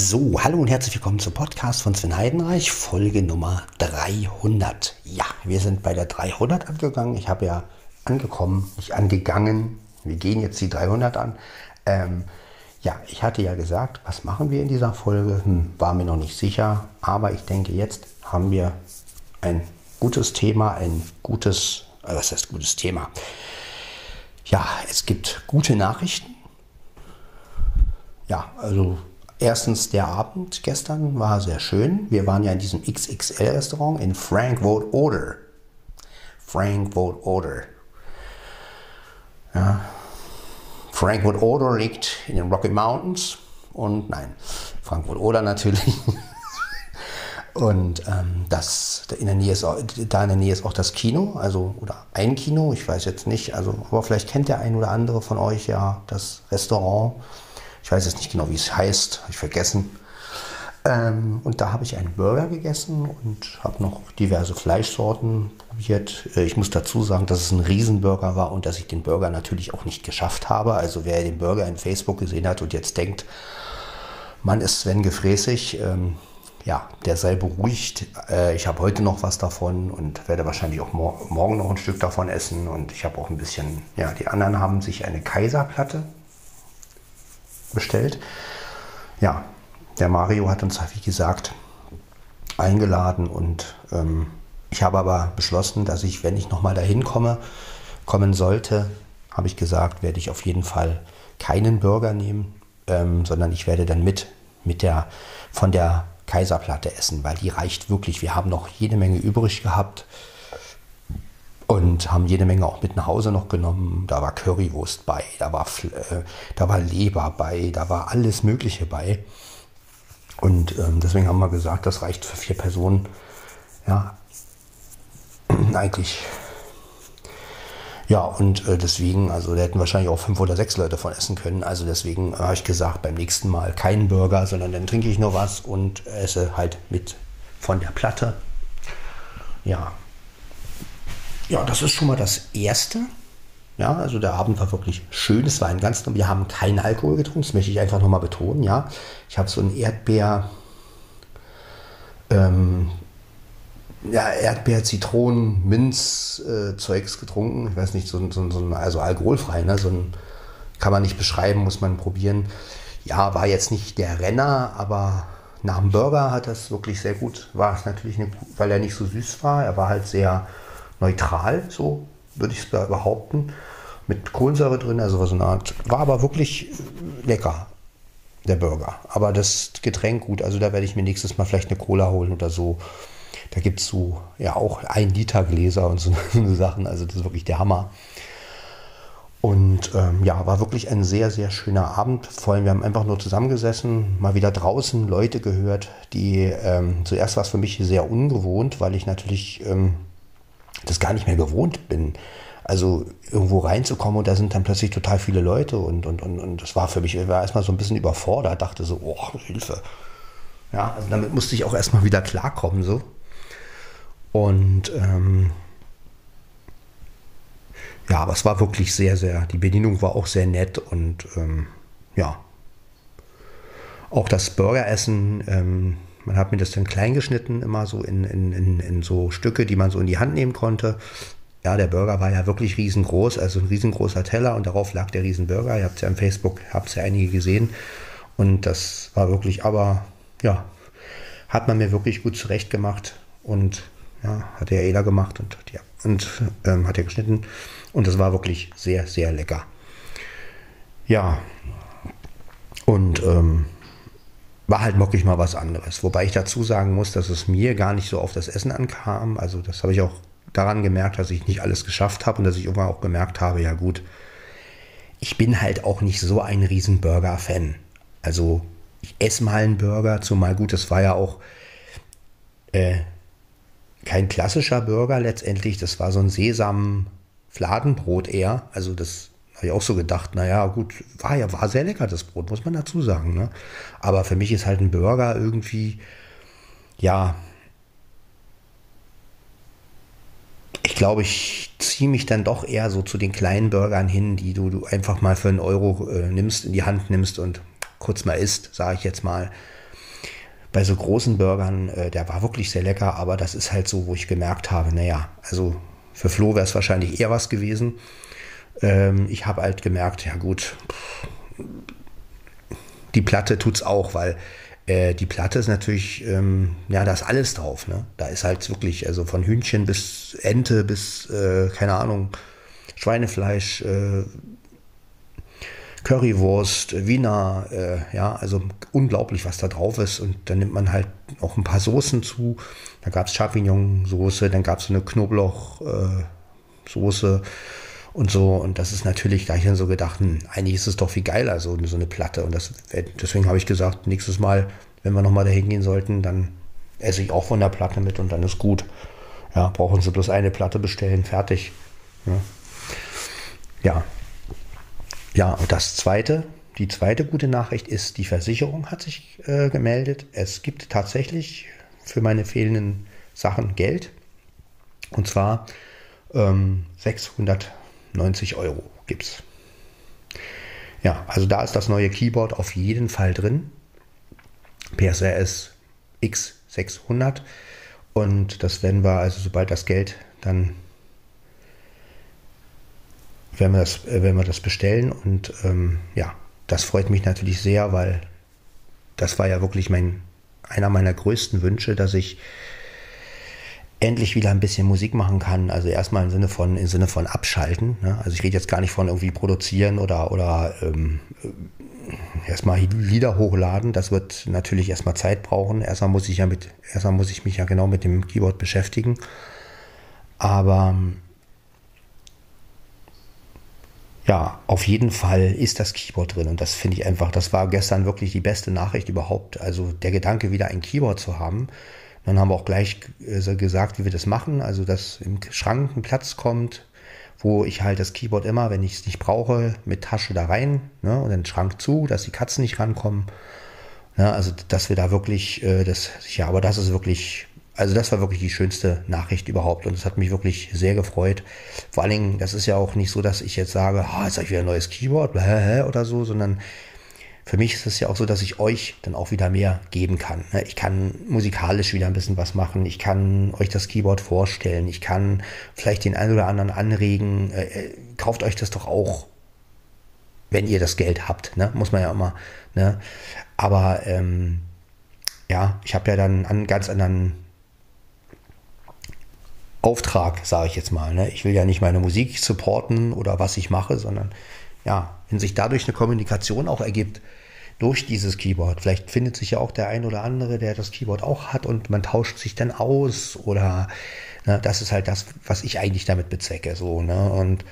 So, hallo und herzlich willkommen zum Podcast von Sven Heidenreich, Folge Nummer 300. Ja, wir sind bei der 300 angegangen. Ich habe ja angekommen, nicht angegangen. Wir gehen jetzt die 300 an. Ähm, ja, ich hatte ja gesagt, was machen wir in dieser Folge? Hm, war mir noch nicht sicher, aber ich denke, jetzt haben wir ein gutes Thema, ein gutes, äh, was heißt gutes Thema? Ja, es gibt gute Nachrichten. Ja, also erstens der Abend gestern war sehr schön. Wir waren ja in diesem XXL-Restaurant in Frankfurt Oder. Frankfurt Oder. Ja. Frankfurt Oder liegt in den Rocky Mountains und nein, Frankfurt Oder natürlich. Und ähm, das, in der Nähe ist auch, da in der Nähe ist auch das Kino, also oder ein Kino, ich weiß jetzt nicht, also aber vielleicht kennt der ein oder andere von euch ja das Restaurant. Ich weiß jetzt nicht genau, wie es heißt, habe ich vergessen. Ähm, und da habe ich einen Burger gegessen und habe noch diverse Fleischsorten probiert. Äh, ich muss dazu sagen, dass es ein Riesenburger war und dass ich den Burger natürlich auch nicht geschafft habe. Also wer den Burger in Facebook gesehen hat und jetzt denkt, man ist Sven gefräßig, ähm, ja, der sei beruhigt. Äh, ich habe heute noch was davon und werde wahrscheinlich auch mor morgen noch ein Stück davon essen. Und ich habe auch ein bisschen, ja, die anderen haben sich eine Kaiserplatte bestellt. Ja, der Mario hat uns, wie gesagt, eingeladen und ähm, ich habe aber beschlossen, dass ich, wenn ich nochmal dahin komme, kommen sollte, habe ich gesagt, werde ich auf jeden Fall keinen Burger nehmen, ähm, sondern ich werde dann mit, mit der, von der Kaiserplatte essen, weil die reicht wirklich. Wir haben noch jede Menge übrig gehabt und haben jede Menge auch mit nach Hause noch genommen. Da war Currywurst bei, da war, äh, da war Leber bei, da war alles Mögliche bei. Und ähm, deswegen haben wir gesagt, das reicht für vier Personen. Ja, eigentlich ja, und äh, deswegen, also da hätten wahrscheinlich auch fünf oder sechs Leute von essen können. Also deswegen äh, habe ich gesagt, beim nächsten Mal keinen Burger, sondern dann trinke ich nur was und esse halt mit von der Platte. Ja. Ja, das ist schon mal das Erste. Ja, also der Abend war wirklich schön. Es war ein ganz, wir haben keinen Alkohol getrunken, das möchte ich einfach nochmal betonen, ja. Ich habe so ein Erdbeer, ähm, ja, Erdbeer, Zitronen, Minz, äh, Zeugs getrunken. Ich weiß nicht, so, so, so ein, also alkoholfrei, ne? So ein, kann man nicht beschreiben, muss man probieren. Ja, war jetzt nicht der Renner, aber nach dem Burger hat das wirklich sehr gut. War es natürlich, eine, weil er nicht so süß war. Er war halt sehr neutral, so würde ich es behaupten. Mit Kohlensäure drin, also so eine Art. War aber wirklich lecker, der Burger. Aber das Getränk gut. Also da werde ich mir nächstes Mal vielleicht eine Cola holen oder so. Da gibt es so ja auch ein Liter Gläser und so, so Sachen. Also das ist wirklich der Hammer. Und ähm, ja, war wirklich ein sehr, sehr schöner Abend. Vor allem, wir haben einfach nur zusammengesessen, mal wieder draußen Leute gehört, die ähm, zuerst war es für mich sehr ungewohnt, weil ich natürlich ähm, das gar nicht mehr gewohnt bin. Also irgendwo reinzukommen und da sind dann plötzlich total viele Leute und, und, und, und das war für mich, ich war erstmal so ein bisschen überfordert, dachte so, oh, Hilfe. Ja, also damit musste ich auch erstmal wieder klarkommen, so. Und ähm, ja, aber es war wirklich sehr, sehr, die Bedienung war auch sehr nett und ähm, ja, auch das Burgeressen, ähm, man hat mir das dann klein geschnitten, immer so in, in, in, in, so Stücke, die man so in die Hand nehmen konnte. Ja, der Burger war ja wirklich riesengroß, also ein riesengroßer Teller und darauf lag der Riesenburger. Ihr habt es ja im Facebook, habt es ja einige gesehen. Und das war wirklich, aber ja, hat man mir wirklich gut zurecht gemacht und ja, hat der Ela gemacht und, ja, und ähm, hat er geschnitten. Und das war wirklich sehr, sehr lecker. Ja. Und ähm, war halt wirklich mal was anderes. Wobei ich dazu sagen muss, dass es mir gar nicht so auf das Essen ankam. Also das habe ich auch daran gemerkt, dass ich nicht alles geschafft habe und dass ich irgendwann auch gemerkt habe, ja gut, ich bin halt auch nicht so ein riesen Burger-Fan. Also ich esse mal einen Burger, zumal gut, das war ja auch äh, kein klassischer Burger letztendlich, das war so ein Sesam-Fladenbrot eher. Also das habe ich auch so gedacht, naja, gut, war ja, war sehr lecker, das Brot, muss man dazu sagen. Ne? Aber für mich ist halt ein Burger irgendwie, ja, ich glaube, ich ziehe mich dann doch eher so zu den kleinen Burgern hin, die du, du einfach mal für einen Euro äh, nimmst, in die Hand nimmst und kurz mal isst, sage ich jetzt mal. bei so großen Burgern, äh, der war wirklich sehr lecker, aber das ist halt so, wo ich gemerkt habe, naja, also für Flo wäre es wahrscheinlich eher was gewesen. Ähm, ich habe halt gemerkt, ja gut, die Platte tut es auch, weil äh, die Platte ist natürlich, ähm, ja, da ist alles drauf. Ne? Da ist halt wirklich, also von Hühnchen bis Ente bis, äh, keine Ahnung, Schweinefleisch, äh, Currywurst, Wiener, äh, ja, also unglaublich, was da drauf ist. Und dann nimmt man halt auch ein paar Soßen zu. Da gab es Champignon-Soße, dann gab es eine Knoblauch-Soße und so. Und das ist natürlich, da ich dann so gedacht, hm, eigentlich ist es doch viel geiler, so, so eine Platte. Und das, deswegen habe ich gesagt, nächstes Mal, wenn wir nochmal dahin gehen sollten, dann esse ich auch von der Platte mit und dann ist gut. Ja, brauchen Sie bloß eine Platte bestellen, fertig. Ja. ja. Ja, und das zweite, die zweite gute Nachricht ist, die Versicherung hat sich äh, gemeldet. Es gibt tatsächlich für meine fehlenden Sachen Geld. Und zwar ähm, 690 Euro gibt es. Ja, also da ist das neue Keyboard auf jeden Fall drin. PSRS X600. Und das werden wir, also sobald das Geld dann wenn wir das, äh, wenn wir das bestellen. Und ähm, ja, das freut mich natürlich sehr, weil das war ja wirklich mein, einer meiner größten Wünsche, dass ich endlich wieder ein bisschen Musik machen kann. Also erstmal im Sinne von, im Sinne von abschalten. Ne? Also ich rede jetzt gar nicht von irgendwie produzieren oder, oder ähm, äh, erstmal Lieder hochladen. Das wird natürlich erstmal Zeit brauchen. Erstmal muss ich ja mit, erstmal muss ich mich ja genau mit dem Keyboard beschäftigen. Aber ja, auf jeden Fall ist das Keyboard drin und das finde ich einfach, das war gestern wirklich die beste Nachricht überhaupt. Also der Gedanke, wieder ein Keyboard zu haben. Dann haben wir auch gleich äh, gesagt, wie wir das machen. Also, dass im Schrank ein Platz kommt, wo ich halt das Keyboard immer, wenn ich es nicht brauche, mit Tasche da rein ne, und den Schrank zu, dass die Katzen nicht rankommen. Ja, also, dass wir da wirklich, äh, das, ja, aber das ist wirklich also das war wirklich die schönste Nachricht überhaupt und es hat mich wirklich sehr gefreut. Vor allen Dingen, das ist ja auch nicht so, dass ich jetzt sage, oh, jetzt habe ich wieder ein neues Keyboard oder so, sondern für mich ist es ja auch so, dass ich euch dann auch wieder mehr geben kann. Ne? Ich kann musikalisch wieder ein bisschen was machen. Ich kann euch das Keyboard vorstellen. Ich kann vielleicht den einen oder anderen anregen. Äh, äh, kauft euch das doch auch, wenn ihr das Geld habt. Ne? Muss man ja immer. Ne? Aber ähm, ja, ich habe ja dann einen ganz anderen Auftrag, sage ich jetzt mal. Ne? Ich will ja nicht meine Musik supporten oder was ich mache, sondern ja, wenn sich dadurch eine Kommunikation auch ergibt durch dieses Keyboard, vielleicht findet sich ja auch der ein oder andere, der das Keyboard auch hat und man tauscht sich dann aus oder ne, das ist halt das, was ich eigentlich damit bezwecke. So, ne? Und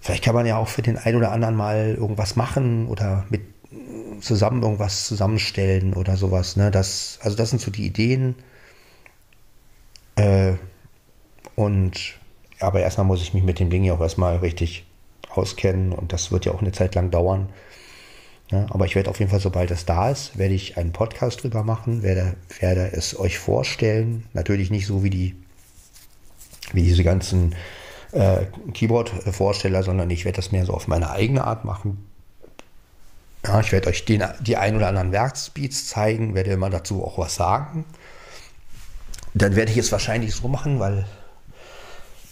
vielleicht kann man ja auch für den einen oder anderen mal irgendwas machen oder mit zusammen irgendwas zusammenstellen oder sowas. Ne? Das, also das sind so die Ideen. Äh, und aber erstmal muss ich mich mit dem Ding ja auch erstmal richtig auskennen und das wird ja auch eine Zeit lang dauern. Ja, aber ich werde auf jeden Fall, sobald es da ist, werde ich einen Podcast drüber machen, werde, werde es euch vorstellen. Natürlich nicht so wie die, wie diese ganzen äh, Keyboard-Vorsteller, sondern ich werde das mehr so auf meine eigene Art machen. Ja, ich werde euch den, die ein oder anderen Werkspeeds zeigen, werde immer dazu auch was sagen. Dann werde ich es wahrscheinlich so machen, weil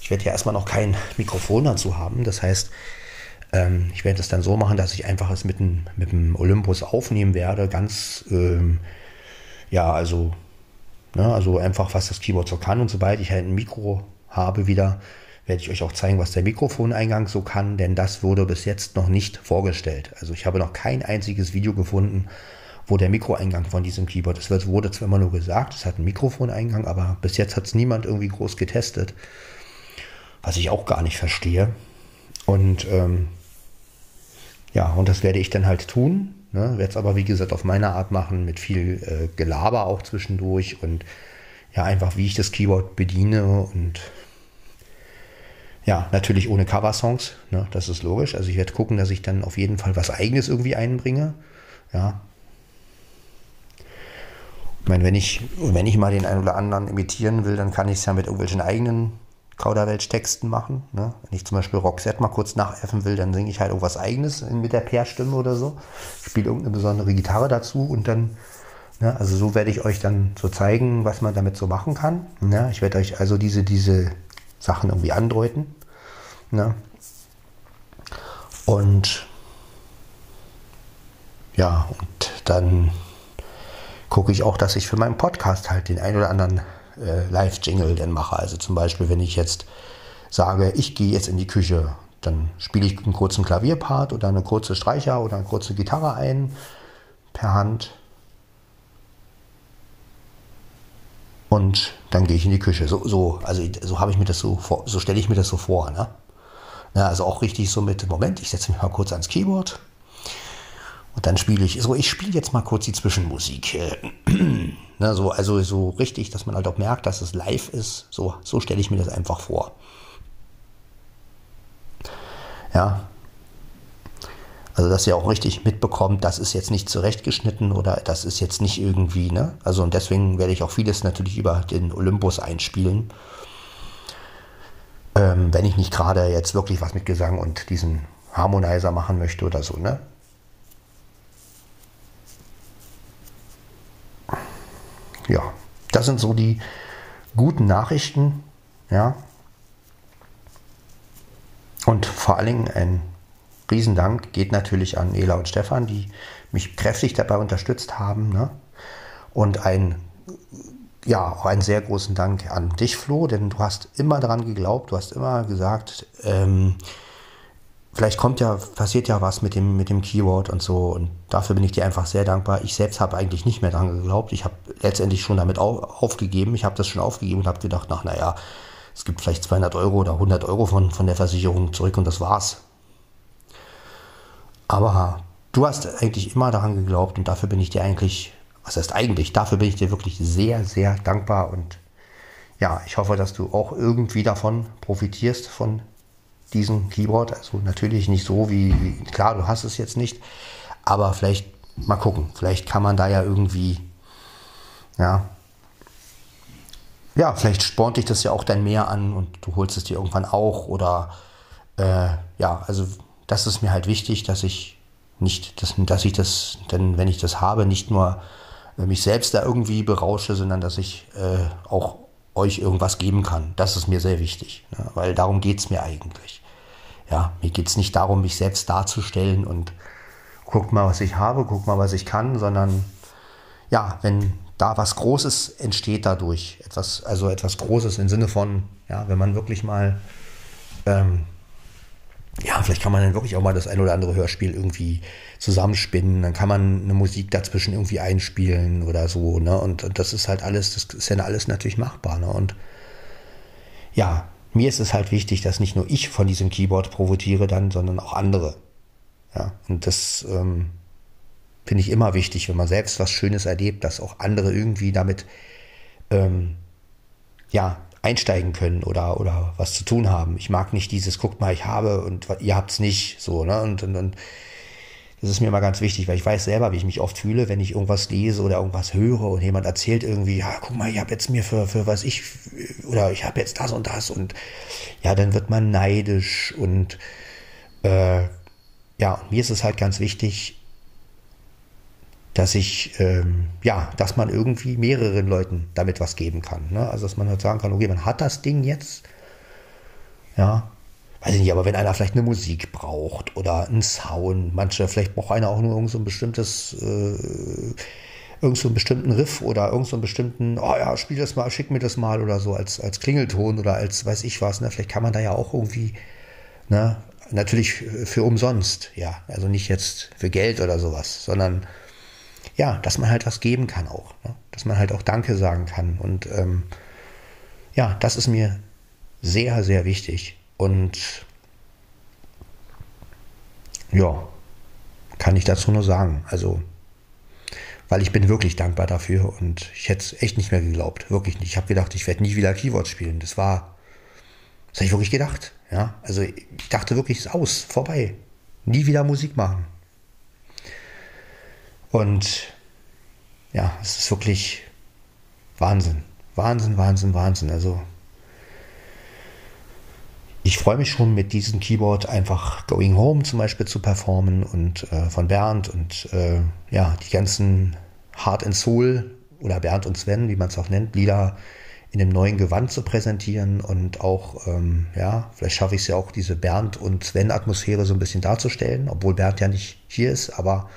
ich werde ja erstmal noch kein Mikrofon dazu haben. Das heißt, ähm, ich werde es dann so machen, dass ich einfach es mit dem, mit dem Olympus aufnehmen werde. Ganz, ähm, ja, also, ne, also einfach, was das Keyboard so kann. Und sobald ich halt ein Mikro habe wieder, werde ich euch auch zeigen, was der Mikrofoneingang so kann, denn das wurde bis jetzt noch nicht vorgestellt. Also ich habe noch kein einziges Video gefunden, wo der Mikroeingang von diesem Keyboard ist. Es wurde zwar immer nur gesagt, es hat einen Mikrofoneingang, aber bis jetzt hat es niemand irgendwie groß getestet was ich auch gar nicht verstehe. Und ähm, ja, und das werde ich dann halt tun. Ne? Werde es aber, wie gesagt, auf meine Art machen, mit viel äh, Gelaber auch zwischendurch und ja, einfach wie ich das Keyboard bediene und ja, natürlich ohne Coversongs, ne? das ist logisch. Also ich werde gucken, dass ich dann auf jeden Fall was Eigenes irgendwie einbringe. Ja. Ich meine, wenn ich, wenn ich mal den einen oder anderen imitieren will, dann kann ich es ja mit irgendwelchen eigenen Kauderwelsch-Texten machen. Ne? Wenn ich zum Beispiel Roxette mal kurz nachäffen will, dann singe ich halt irgendwas eigenes mit der Peer-Stimme oder so. Spiele irgendeine besondere Gitarre dazu und dann Ja, also so werde ich euch dann so zeigen, was man damit so machen kann. Ja, ich werde euch also diese, diese Sachen irgendwie andeuten. Ja. Und ja, und dann gucke ich auch, dass ich für meinen Podcast halt den ein oder anderen äh, Live-Jingle dann mache. Also zum Beispiel, wenn ich jetzt sage, ich gehe jetzt in die Küche, dann spiele ich einen kurzen Klavierpart oder eine kurze Streicher oder eine kurze Gitarre ein per Hand. Und dann gehe ich in die Küche. So, so also so habe ich mir das so vor, so stelle ich mir das so vor. Ne? Ja, also auch richtig so mit, Moment, ich setze mich mal kurz ans Keyboard. Und dann spiele ich, so ich spiele jetzt mal kurz die Zwischenmusik. ne, so, also so richtig, dass man halt auch merkt, dass es live ist. So, so stelle ich mir das einfach vor. Ja. Also, dass ihr auch richtig mitbekommt, das ist jetzt nicht zurechtgeschnitten oder das ist jetzt nicht irgendwie, ne? Also, und deswegen werde ich auch vieles natürlich über den Olympus einspielen. Ähm, wenn ich nicht gerade jetzt wirklich was mit Gesang und diesen Harmonizer machen möchte oder so, ne? Ja, das sind so die guten Nachrichten, ja. Und vor allen Dingen ein Riesendank geht natürlich an Ela und Stefan, die mich kräftig dabei unterstützt haben. Ne? Und ein, ja, auch einen sehr großen Dank an dich, Flo, denn du hast immer daran geglaubt, du hast immer gesagt, ähm, vielleicht kommt ja, passiert ja was mit dem, mit dem Keyword und so. Und dafür bin ich dir einfach sehr dankbar. Ich selbst habe eigentlich nicht mehr daran geglaubt. Ich habe letztendlich schon damit auf, aufgegeben. Ich habe das schon aufgegeben und habe gedacht, ach, naja, es gibt vielleicht 200 Euro oder 100 Euro von, von der Versicherung zurück und das war's. Aber du hast eigentlich immer daran geglaubt und dafür bin ich dir eigentlich, was heißt eigentlich, dafür bin ich dir wirklich sehr, sehr dankbar und ja, ich hoffe, dass du auch irgendwie davon profitierst von diesem Keyboard. Also natürlich nicht so wie, klar, du hast es jetzt nicht, aber vielleicht mal gucken. Vielleicht kann man da ja irgendwie, ja, ja, vielleicht spornt dich das ja auch dann mehr an und du holst es dir irgendwann auch oder äh, ja, also das ist mir halt wichtig, dass ich nicht, dass, dass ich das, denn wenn ich das habe, nicht nur äh, mich selbst da irgendwie berausche, sondern dass ich äh, auch euch irgendwas geben kann. Das ist mir sehr wichtig, ne? weil darum geht es mir eigentlich. Ja, mir geht es nicht darum, mich selbst darzustellen und guckt mal, was ich habe, guckt mal, was ich kann, sondern ja, wenn da was Großes entsteht dadurch. Etwas, also etwas Großes im Sinne von, ja, wenn man wirklich mal, ähm, ja, vielleicht kann man dann wirklich auch mal das ein oder andere Hörspiel irgendwie zusammenspinnen, dann kann man eine Musik dazwischen irgendwie einspielen oder so, ne? Und, und das ist halt alles, das ist ja alles natürlich machbar, ne? Und ja, mir ist es halt wichtig, dass nicht nur ich von diesem Keyboard profitiere dann, sondern auch andere. Ja, und das, ähm, finde ich immer wichtig, wenn man selbst was Schönes erlebt, dass auch andere irgendwie damit ähm, ja, einsteigen können oder, oder was zu tun haben. Ich mag nicht dieses, guckt mal, ich habe und ihr habt es nicht. So, ne? Und, und, und das ist mir immer ganz wichtig, weil ich weiß selber, wie ich mich oft fühle, wenn ich irgendwas lese oder irgendwas höre und jemand erzählt irgendwie, ja, guck mal, ich habe jetzt mir für, für was ich, oder ich habe jetzt das und das und ja, dann wird man neidisch und äh, ja, mir ist es halt ganz wichtig, dass ich, ähm, ja, dass man irgendwie mehreren Leuten damit was geben kann. Ne? Also, dass man halt sagen kann, okay, man hat das Ding jetzt, ja, weiß ich nicht, aber wenn einer vielleicht eine Musik braucht oder einen Sound, manche, vielleicht braucht einer auch nur irgend so ein bestimmtes, äh, irgend so einen bestimmten Riff oder irgend so einen bestimmten, oh ja, spiel das mal, schick mir das mal oder so als, als Klingelton oder als weiß ich was, ne? vielleicht kann man da ja auch irgendwie, ne, natürlich für umsonst, ja, also nicht jetzt für Geld oder sowas, sondern ja, dass man halt was geben kann auch. Ne? Dass man halt auch Danke sagen kann. Und ähm, ja, das ist mir sehr, sehr wichtig. Und ja, kann ich dazu nur sagen. Also, weil ich bin wirklich dankbar dafür und ich hätte es echt nicht mehr geglaubt. Wirklich nicht. Ich habe gedacht, ich werde nie wieder Keyboard spielen. Das war, das habe ich wirklich gedacht. Ja, also ich dachte wirklich, es ist aus, vorbei. Nie wieder Musik machen. Und ja, es ist wirklich Wahnsinn. Wahnsinn, Wahnsinn, Wahnsinn. Also ich freue mich schon mit diesem Keyboard einfach Going Home zum Beispiel zu performen und äh, von Bernd und äh, ja, die ganzen Heart and Soul oder Bernd und Sven, wie man es auch nennt, Lieder in einem neuen Gewand zu präsentieren und auch, ähm, ja, vielleicht schaffe ich es ja auch, diese Bernd und Sven-Atmosphäre so ein bisschen darzustellen, obwohl Bernd ja nicht hier ist, aber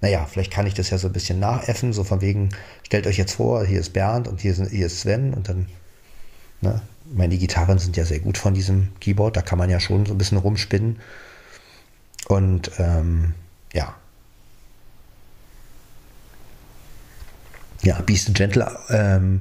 naja, vielleicht kann ich das ja so ein bisschen nachäffen, so von wegen, stellt euch jetzt vor, hier ist Bernd und hier ist, hier ist Sven und dann, ne, meine Gitarren sind ja sehr gut von diesem Keyboard, da kann man ja schon so ein bisschen rumspinnen. Und ähm, ja. Ja, Beast and Gentle ähm,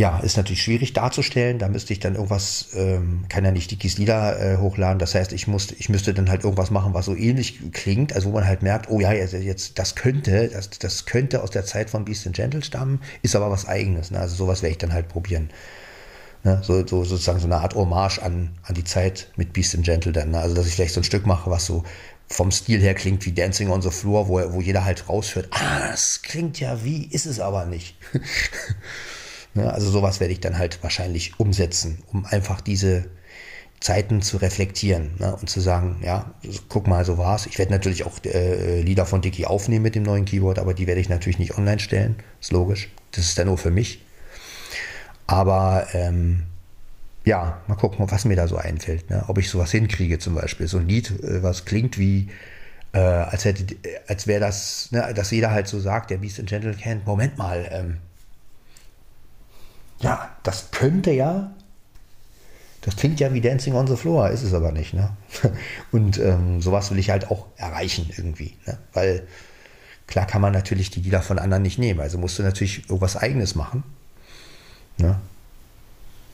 ja, ist natürlich schwierig darzustellen. Da müsste ich dann irgendwas, ähm, kann ja nicht Dickies Lieder äh, hochladen. Das heißt, ich musste, ich müsste dann halt irgendwas machen, was so ähnlich klingt, also wo man halt merkt, oh ja, jetzt, das könnte, das, das könnte aus der Zeit von Beast and Gentle stammen, ist aber was eigenes. Ne? Also sowas werde ich dann halt probieren. Ne? So, so sozusagen so eine Art Hommage an, an die Zeit mit Beast and Gentle dann. Ne? Also dass ich vielleicht so ein Stück mache, was so vom Stil her klingt wie Dancing on the Floor, wo, wo jeder halt raushört, ah, das klingt ja wie, ist es aber nicht. Ne? Also sowas werde ich dann halt wahrscheinlich umsetzen, um einfach diese Zeiten zu reflektieren ne? und zu sagen, ja, guck mal, so war's. Ich werde natürlich auch äh, Lieder von Dicky aufnehmen mit dem neuen Keyboard, aber die werde ich natürlich nicht online stellen, ist logisch. Das ist dann nur für mich. Aber ähm, ja, mal gucken, was mir da so einfällt. Ne? Ob ich sowas hinkriege, zum Beispiel. So ein Lied, äh, was klingt wie, äh, als, hätte, als wäre das, ne, dass jeder halt so sagt, der Beast and Gentle kennt, Moment mal, ähm, ja, das könnte ja, das klingt ja wie Dancing on the Floor, ist es aber nicht. Ne? Und ähm, sowas will ich halt auch erreichen irgendwie. Ne? Weil klar kann man natürlich die Lieder von anderen nicht nehmen. Also musst du natürlich irgendwas Eigenes machen. Ne?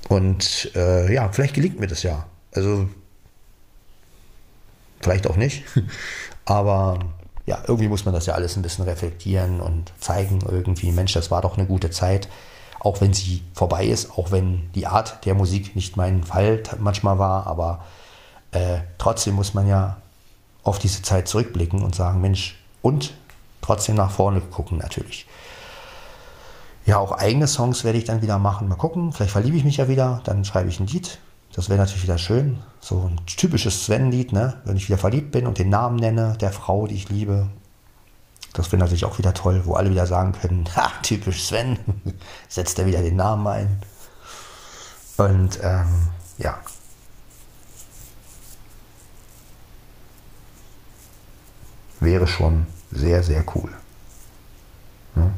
Und äh, ja, vielleicht gelingt mir das ja. Also vielleicht auch nicht. Aber ja, irgendwie muss man das ja alles ein bisschen reflektieren und zeigen irgendwie, Mensch, das war doch eine gute Zeit auch wenn sie vorbei ist, auch wenn die Art der Musik nicht mein Fall manchmal war, aber äh, trotzdem muss man ja auf diese Zeit zurückblicken und sagen, Mensch, und trotzdem nach vorne gucken natürlich. Ja, auch eigene Songs werde ich dann wieder machen. Mal gucken, vielleicht verliebe ich mich ja wieder, dann schreibe ich ein Lied. Das wäre natürlich wieder schön. So ein typisches Sven-Lied, ne? wenn ich wieder verliebt bin und den Namen nenne der Frau, die ich liebe. Das wäre natürlich auch wieder toll, wo alle wieder sagen können, ha, typisch Sven, setzt er wieder den Namen ein. Und ähm, ja. Wäre schon sehr, sehr cool. Ja.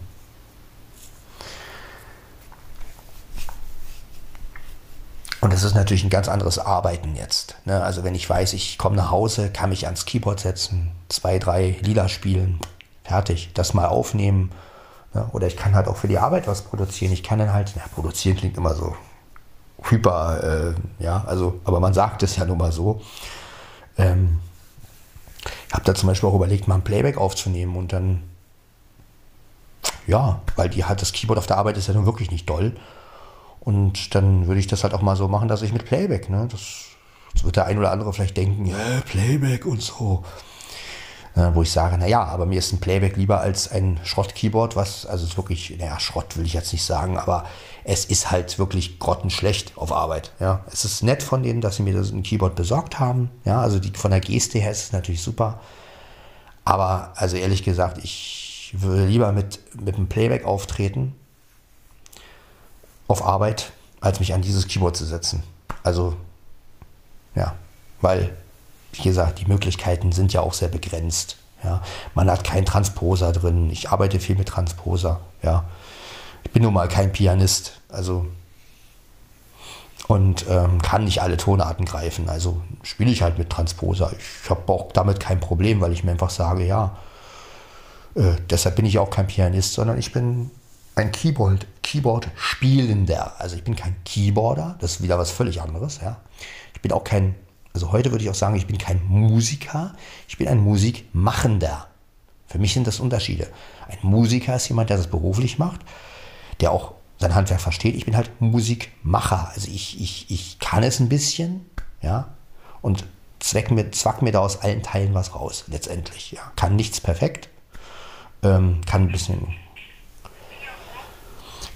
Und es ist natürlich ein ganz anderes Arbeiten jetzt. Ne? Also wenn ich weiß, ich komme nach Hause, kann mich ans Keyboard setzen, zwei, drei Lieder spielen, fertig, das mal aufnehmen. Ne? Oder ich kann halt auch für die Arbeit was produzieren. Ich kann dann halt, ja, produzieren klingt immer so hyper, äh, ja, also, aber man sagt es ja nun mal so. Ähm, ich habe da zum Beispiel auch überlegt, mal ein Playback aufzunehmen und dann, ja, weil die halt das Keyboard auf der Arbeit ist ja nun wirklich nicht doll. Und dann würde ich das halt auch mal so machen, dass ich mit Playback, ne, das, das wird der ein oder andere vielleicht denken, ja, Playback und so. Äh, wo ich sage, naja, aber mir ist ein Playback lieber als ein Schrott-Keyboard, was, also ist wirklich, naja, Schrott will ich jetzt nicht sagen, aber es ist halt wirklich grottenschlecht auf Arbeit. Ja, es ist nett von denen, dass sie mir das ein Keyboard besorgt haben. Ja, also die, von der Geste her ist es natürlich super. Aber also ehrlich gesagt, ich würde lieber mit, mit einem Playback auftreten auf Arbeit, als mich an dieses Keyboard zu setzen. Also, ja, weil wie gesagt, die Möglichkeiten sind ja auch sehr begrenzt. Ja. Man hat keinen Transposer drin. Ich arbeite viel mit Transposer. Ja. Ich bin nun mal kein Pianist. Also und ähm, kann nicht alle Tonarten greifen. Also spiele ich halt mit Transposer. Ich habe auch damit kein Problem, weil ich mir einfach sage, ja, äh, deshalb bin ich auch kein Pianist, sondern ich bin ein Keyboard, Keyboard-Spielender. Also ich bin kein Keyboarder, das ist wieder was völlig anderes. Ja. Ich bin auch kein also heute würde ich auch sagen, ich bin kein Musiker, ich bin ein Musikmachender. Für mich sind das Unterschiede. Ein Musiker ist jemand, der das beruflich macht, der auch sein Handwerk versteht. Ich bin halt Musikmacher. Also ich, ich, ich kann es ein bisschen, ja, und zweck mir, zwack mir da aus allen Teilen was raus, letztendlich. Ja. Kann nichts perfekt, ähm, kann ein bisschen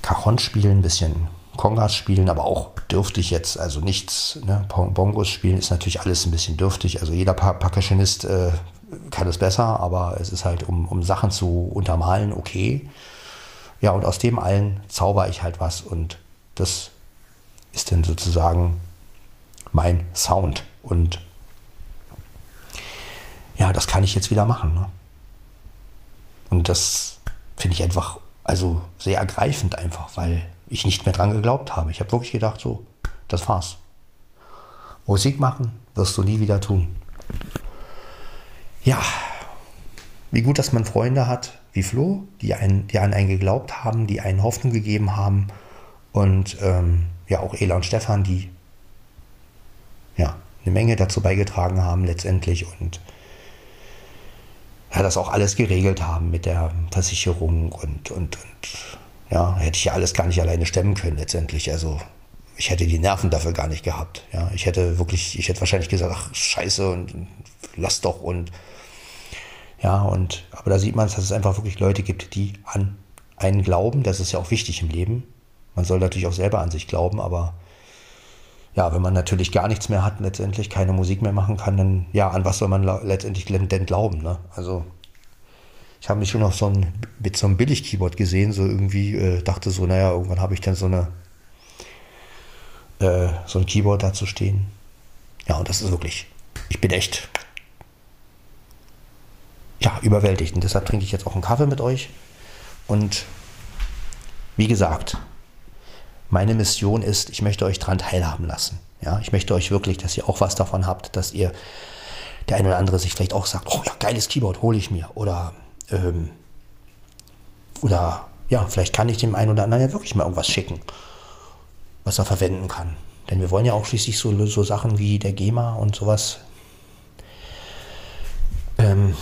Cajon spielen, ein bisschen Kongas spielen, aber auch dürftig jetzt, also nichts, ne? Bongos spielen ist natürlich alles ein bisschen dürftig. Also jeder Percussionist äh, kann es besser, aber es ist halt, um, um Sachen zu untermalen, okay. Ja, und aus dem allen zauber ich halt was und das ist dann sozusagen mein Sound. Und ja, das kann ich jetzt wieder machen. Ne? Und das finde ich einfach, also sehr ergreifend einfach, weil ich nicht mehr dran geglaubt habe. Ich habe wirklich gedacht, so, das war's. Musik machen wirst du nie wieder tun. Ja, wie gut, dass man Freunde hat wie Flo, die, einen, die an einen geglaubt haben, die einen Hoffnung gegeben haben. Und ähm, ja, auch Ela und Stefan, die ja, eine Menge dazu beigetragen haben letztendlich und ja, das auch alles geregelt haben mit der Versicherung und, und, und ja, hätte ich ja alles gar nicht alleine stemmen können letztendlich. Also ich hätte die Nerven dafür gar nicht gehabt. Ja, ich hätte wirklich, ich hätte wahrscheinlich gesagt, ach scheiße und, lass doch und ja, und aber da sieht man, dass es einfach wirklich Leute gibt, die an einen glauben. Das ist ja auch wichtig im Leben. Man soll natürlich auch selber an sich glauben, aber ja, wenn man natürlich gar nichts mehr hat, letztendlich keine Musik mehr machen kann, dann ja, an was soll man letztendlich denn glauben? Ne? Also ich habe mich schon noch so ein, mit so einem Billig-Keyboard gesehen, so irgendwie äh, dachte so, naja, irgendwann habe ich dann so eine äh, so ein Keyboard da zu stehen. Ja, und das ist wirklich, ich bin echt ja, überwältigt. Und deshalb trinke ich jetzt auch einen Kaffee mit euch. Und wie gesagt, meine Mission ist, ich möchte euch daran teilhaben lassen. Ja, ich möchte euch wirklich, dass ihr auch was davon habt, dass ihr der eine oder andere sich vielleicht auch sagt, oh ja, geiles Keyboard, hole ich mir. Oder, ähm, oder ja, vielleicht kann ich dem einen oder anderen ja wirklich mal irgendwas schicken, was er verwenden kann. Denn wir wollen ja auch schließlich so, so Sachen wie der GEMA und sowas ähm,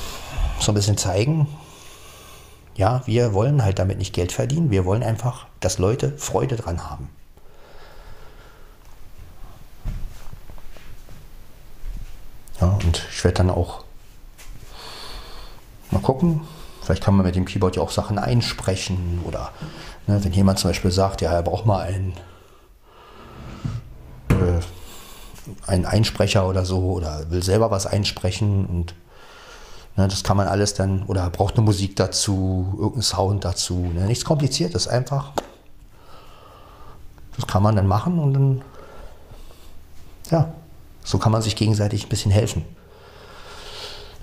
so ein bisschen zeigen, ja, wir wollen halt damit nicht Geld verdienen, wir wollen einfach, dass Leute Freude dran haben. Ja, und ich werde dann auch mal gucken, vielleicht kann man mit dem Keyboard ja auch Sachen einsprechen oder ne, wenn jemand zum Beispiel sagt, ja, er braucht mal einen, äh, einen Einsprecher oder so oder will selber was einsprechen und Ne, das kann man alles dann, oder braucht eine Musik dazu, irgendeinen Sound dazu. Ne? Nichts Kompliziertes, einfach. Das kann man dann machen und dann, ja, so kann man sich gegenseitig ein bisschen helfen.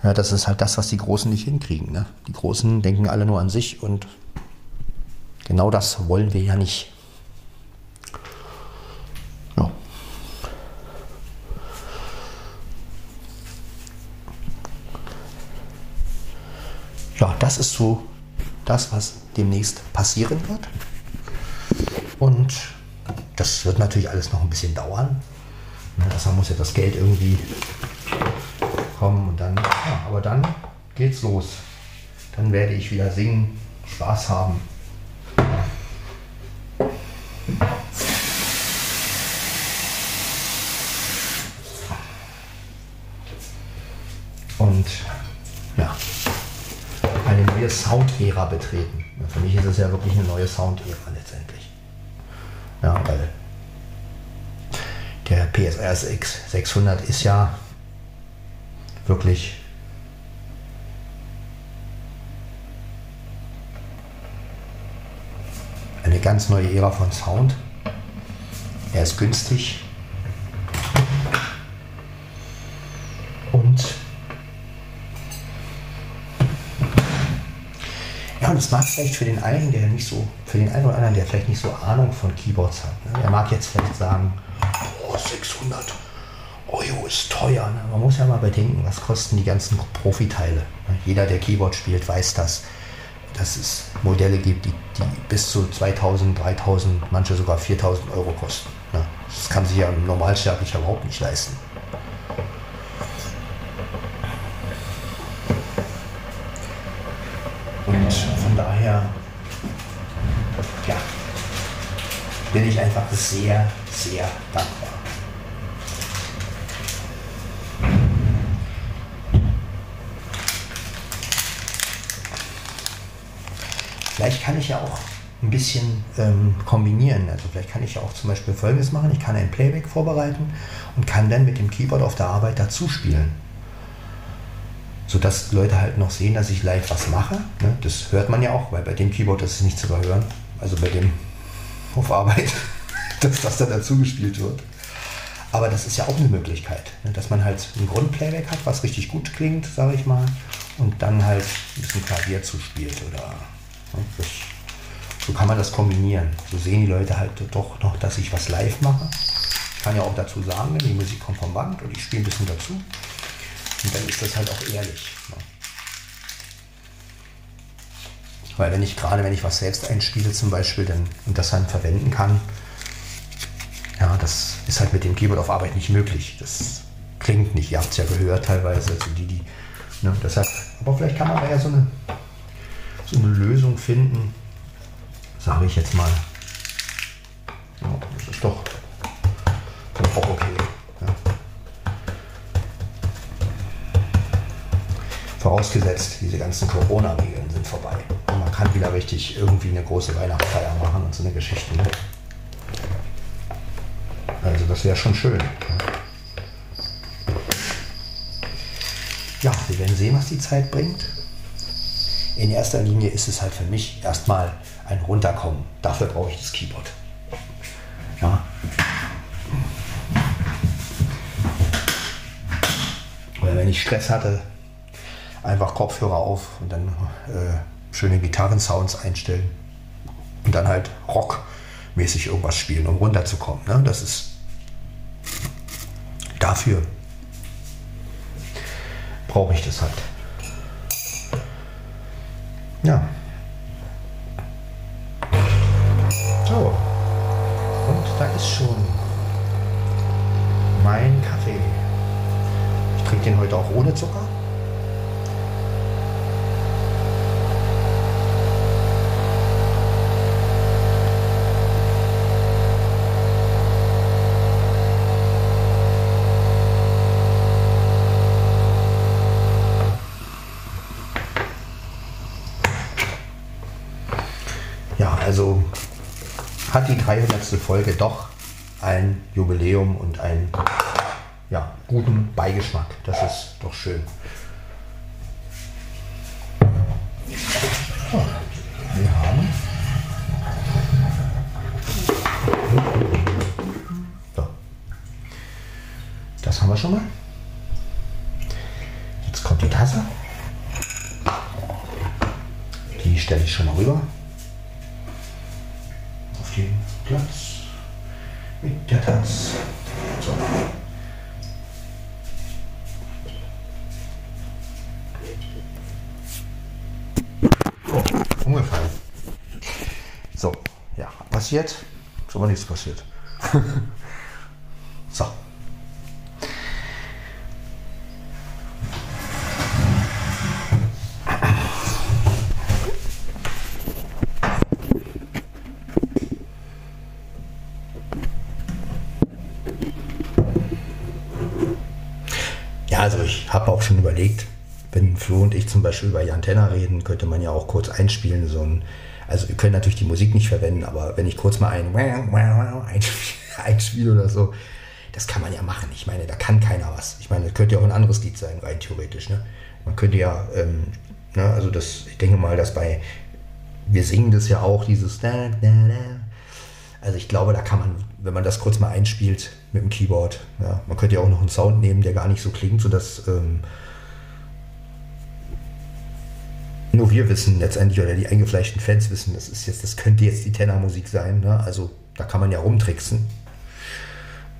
Ja, das ist halt das, was die Großen nicht hinkriegen. Ne? Die Großen denken alle nur an sich und genau das wollen wir ja nicht. ja, das ist so das, was demnächst passieren wird. Und das wird natürlich alles noch ein bisschen dauern. Deshalb muss ja das Geld irgendwie kommen und dann, ja, aber dann geht's los. Dann werde ich wieder singen, Spaß haben. Und ja, eine neue Sound-Ära betreten. Für mich ist es ja wirklich eine neue Sound-Ära letztendlich. Ja, weil der PSRSX 600 ist ja wirklich eine ganz neue Ära von Sound. Er ist günstig. Und Ja, und es mag vielleicht für den einen, der nicht so, für den einen oder anderen, der vielleicht nicht so Ahnung von Keyboards hat. Ne? Er mag jetzt vielleicht sagen, oh, 600 Euro ist teuer. Ne? Man muss ja mal bedenken, was kosten die ganzen Profiteile. Ne? Jeder, der Keyboard spielt, weiß das, dass es Modelle gibt, die, die bis zu 2000, 3000, manche sogar 4000 Euro kosten. Ne? Das kann sich ja ein Normalsterblicher überhaupt nicht leisten. daher ja, bin ich einfach sehr, sehr dankbar. Vielleicht kann ich ja auch ein bisschen ähm, kombinieren. Also vielleicht kann ich ja auch zum Beispiel Folgendes machen. Ich kann ein Playback vorbereiten und kann dann mit dem Keyboard auf der Arbeit dazu spielen. sodass Leute halt noch sehen, dass ich live was mache. Ne? Das hört man ja auch, weil bei dem Keyboard ist es nicht zu überhören. Also bei dem auf Arbeit, dass das dann dazu gespielt wird. Aber das ist ja auch eine Möglichkeit, ne? dass man halt ein Grundplayback hat, was richtig gut klingt, sage ich mal, und dann halt ein bisschen Klavier zuspielt oder? Das, so kann man das kombinieren. So sehen die Leute halt doch noch, dass ich was live mache. Ich kann ja auch dazu sagen, die Musik kommt vom Band und ich spiele ein bisschen dazu. Und dann ist das halt auch ehrlich. Ne? Weil wenn ich gerade, wenn ich was selbst einspiele zum Beispiel dann, und das dann verwenden kann, ja, das ist halt mit dem Keyboard auf Arbeit nicht möglich. Das klingt nicht. Ihr habt es ja gehört teilweise, also die, die, ne, deshalb, aber vielleicht kann man da ja so eine, so eine Lösung finden, sage ich jetzt mal. Ja, das ist doch, auch okay. Ja. Vorausgesetzt, diese ganzen Corona-Regeln sind vorbei. Und man kann wieder richtig irgendwie eine große Weihnachtsfeier machen und so eine Geschichte. Ne? Also das wäre schon schön. Ja, wir werden sehen, was die Zeit bringt. In erster Linie ist es halt für mich erstmal ein Runterkommen. Dafür brauche ich das Keyboard. Ja. Weil wenn ich Stress hatte, einfach Kopfhörer auf und dann äh, schöne Gitarrensounds einstellen und dann halt rockmäßig irgendwas spielen, um runterzukommen. Ne? Das ist dafür brauche ich das halt. Ja. So. Und da ist schon mein Kaffee. Ich trinke den heute auch ohne Zucker. Also hat die 300. Folge doch ein Jubiläum und einen ja, guten Beigeschmack. Das ist doch schön. Also ich habe auch schon überlegt, wenn Flo und ich zum Beispiel über Jan Tenner reden, könnte man ja auch kurz einspielen. So ein, also wir können natürlich die Musik nicht verwenden, aber wenn ich kurz mal ein einspiele oder so, das kann man ja machen. Ich meine, da kann keiner was. Ich meine, das könnte ja auch ein anderes Lied sein, rein theoretisch. Ne? Man könnte ja, ähm, ne, also das, ich denke mal, dass bei, wir singen das ja auch, dieses also ich glaube, da kann man, wenn man das kurz mal einspielt mit dem Keyboard, ja, man könnte ja auch noch einen Sound nehmen, der gar nicht so klingt, sodass ähm, nur wir wissen letztendlich oder die eingefleischten Fans wissen, das ist jetzt, das könnte jetzt die Tenor-Musik sein. Ne? Also da kann man ja rumtricksen.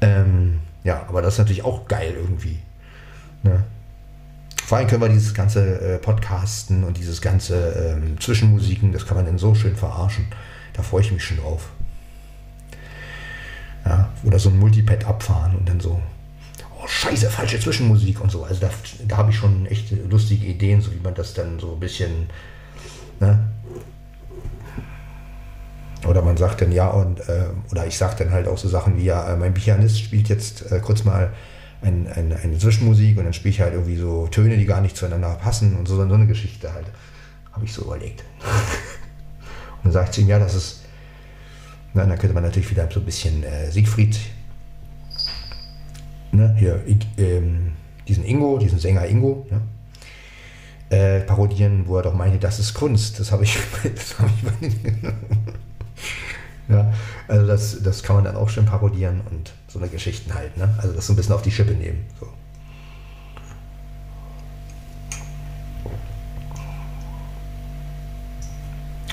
Ähm, ja, aber das ist natürlich auch geil irgendwie. Ne? Vor allem können wir dieses ganze äh, Podcasten und dieses ganze ähm, Zwischenmusiken, das kann man dann so schön verarschen. Da freue ich mich schon drauf. Ja, oder so ein Multipad abfahren und dann so, oh scheiße, falsche Zwischenmusik und so. Also da, da habe ich schon echt lustige Ideen, so wie man das dann so ein bisschen, ne? Oder man sagt dann ja und, äh, oder ich sage dann halt auch so Sachen wie, ja, äh, mein Pianist spielt jetzt äh, kurz mal ein, ein, eine Zwischenmusik und dann spiele ich halt irgendwie so Töne, die gar nicht zueinander passen und so, so eine Geschichte halt. Habe ich so überlegt. und dann sagt sie ihm, ja, das ist na, dann könnte man natürlich wieder so ein bisschen äh, Siegfried, ne, hier, ähm, diesen Ingo, diesen Sänger Ingo, ne, äh, parodieren, wo er doch meinte, das ist Kunst. Das habe ich, hab ich Ja, also das, das kann man dann auch schön parodieren und so eine Geschichten halt, ne? Also das so ein bisschen auf die Schippe nehmen. So.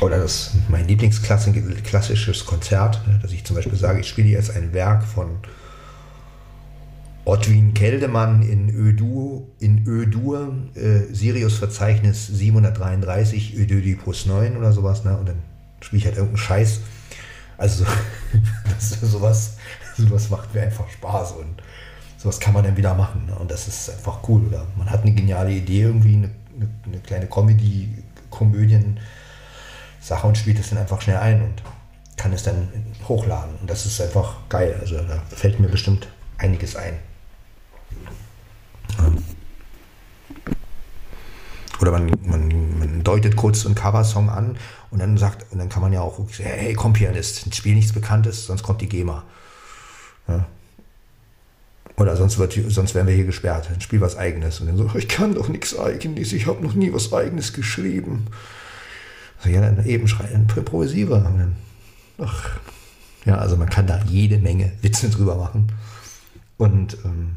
Oder das mein Lieblingsklassisches Konzert, ne? dass ich zum Beispiel sage, ich spiele jetzt ein Werk von Ottwin Keldemann in Ödur, in Ödur äh, Sirius-Verzeichnis 733, Ödödipus 9 oder sowas, ne? Und dann spiele ich halt irgendeinen Scheiß. Also das, sowas, sowas macht mir einfach Spaß und sowas kann man dann wieder machen. Ne? Und das ist einfach cool. Oder man hat eine geniale Idee, irgendwie eine, eine, eine kleine Comedy, Komödien, Sache und spielt es dann einfach schnell ein und kann es dann hochladen. Und das ist einfach geil. Also da fällt mir bestimmt einiges ein. Oder man, man, man deutet kurz einen Coversong an und dann sagt, und dann kann man ja auch, hey, komm Pianist, spiel nichts Bekanntes, sonst kommt die GEMA. Ja. Oder sonst, wird, sonst werden wir hier gesperrt. Dann spiel was Eigenes. Und dann so, ich kann doch nichts Eigenes, ich habe noch nie was Eigenes geschrieben. Ja, dann eben schreien, improvisiver. Ach, ja, also man kann da jede Menge Witze drüber machen. Und ähm,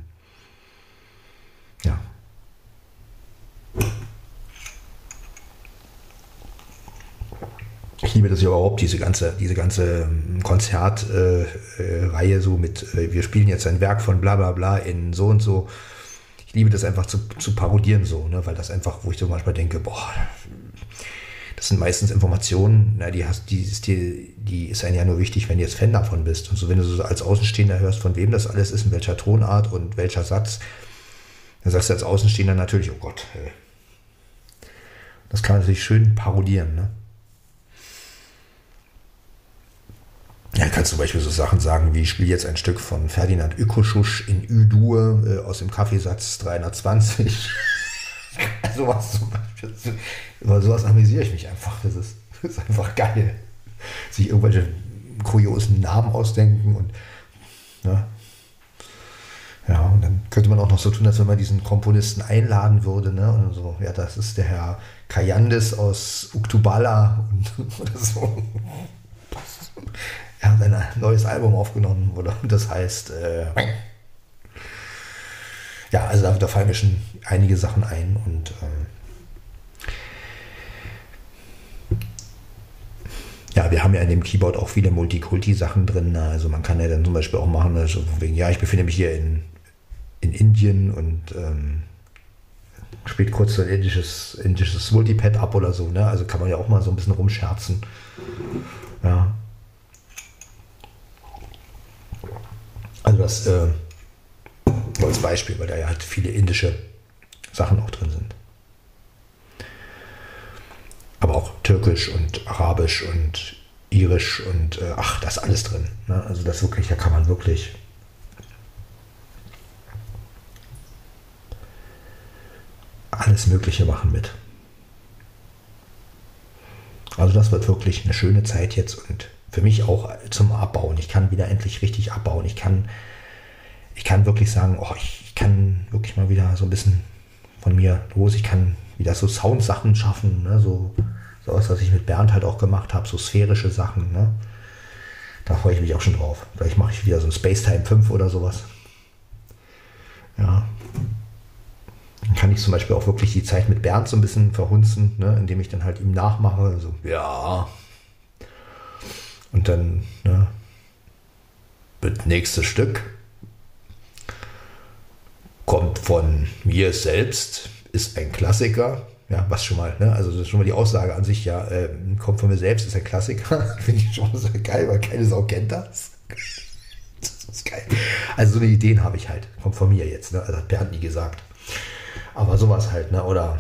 ja, ich liebe das ja überhaupt, diese ganze, diese ganze ähm, Konzertreihe äh, äh, so mit, äh, wir spielen jetzt ein Werk von bla bla bla in so und so. Ich liebe das einfach zu, zu parodieren so, ne? weil das einfach, wo ich so manchmal denke, boah, das sind meistens Informationen, na, die, hast, die, ist die, die ist einem ja nur wichtig, wenn du jetzt Fan davon bist. Und so, wenn du so als Außenstehender hörst, von wem das alles ist, in welcher Tonart und welcher Satz, dann sagst du als Außenstehender natürlich, oh Gott, das kann man natürlich schön parodieren. Ne? Ja, kannst du zum Beispiel so Sachen sagen wie, ich spiele jetzt ein Stück von Ferdinand Ökoschusch in Ü-Dur äh, aus dem Kaffeesatz 320. sowas zum Beispiel. Über sowas amüsiere ich mich einfach. Das ist, das ist einfach geil. Sich irgendwelche kuriosen Namen ausdenken und ne? ja, und dann könnte man auch noch so tun, als wenn man diesen Komponisten einladen würde, ne? Und so, ja, das ist der Herr Kayandis aus Uktubala und, oder so er hat ein neues Album aufgenommen, oder das heißt, äh, ja, also da, da, fallen mir schon einige Sachen ein und ähm, ja, wir haben ja in dem Keyboard auch viele Multikulti-Sachen drin. Ne? Also man kann ja dann zum Beispiel auch machen, also wegen, ja, ich befinde mich hier in, in Indien und ähm, spielt kurz so ein indisches, indisches Multipad ab oder so. Ne? Also kann man ja auch mal so ein bisschen rumscherzen. Ja. Also das äh, als Beispiel, weil da ja halt viele indische Sachen auch drin sind. Aber auch türkisch und arabisch und irisch und äh, ach, das ist alles drin. Ne? Also das wirklich, da kann man wirklich alles Mögliche machen mit. Also das wird wirklich eine schöne Zeit jetzt und für mich auch zum Abbauen. Ich kann wieder endlich richtig abbauen. Ich kann, ich kann wirklich sagen, oh, ich kann wirklich mal wieder so ein bisschen von mir los. Ich kann wieder so Soundsachen schaffen, ne? so, so was, was ich mit Bernd halt auch gemacht habe, so sphärische Sachen. Ne? Da freue ich mich auch schon drauf. Vielleicht mache ich wieder so ein Spacetime 5 oder sowas. Ja. Dann kann ich zum Beispiel auch wirklich die Zeit mit Bernd so ein bisschen verhunzen, ne? indem ich dann halt ihm nachmache. So, ja, und dann ne, das nächste Stück kommt von mir selbst, ist ein Klassiker. Ja, was schon mal, ne? Also das ist schon mal die Aussage an sich, ja, äh, kommt von mir selbst, ist ein Klassiker. Finde ich schon so geil, weil keine Sau kennt das. das ist geil. Also so eine Ideen habe ich halt. Kommt von mir jetzt, ne? Also hat Bernd nie gesagt. Aber sowas halt, ne? Oder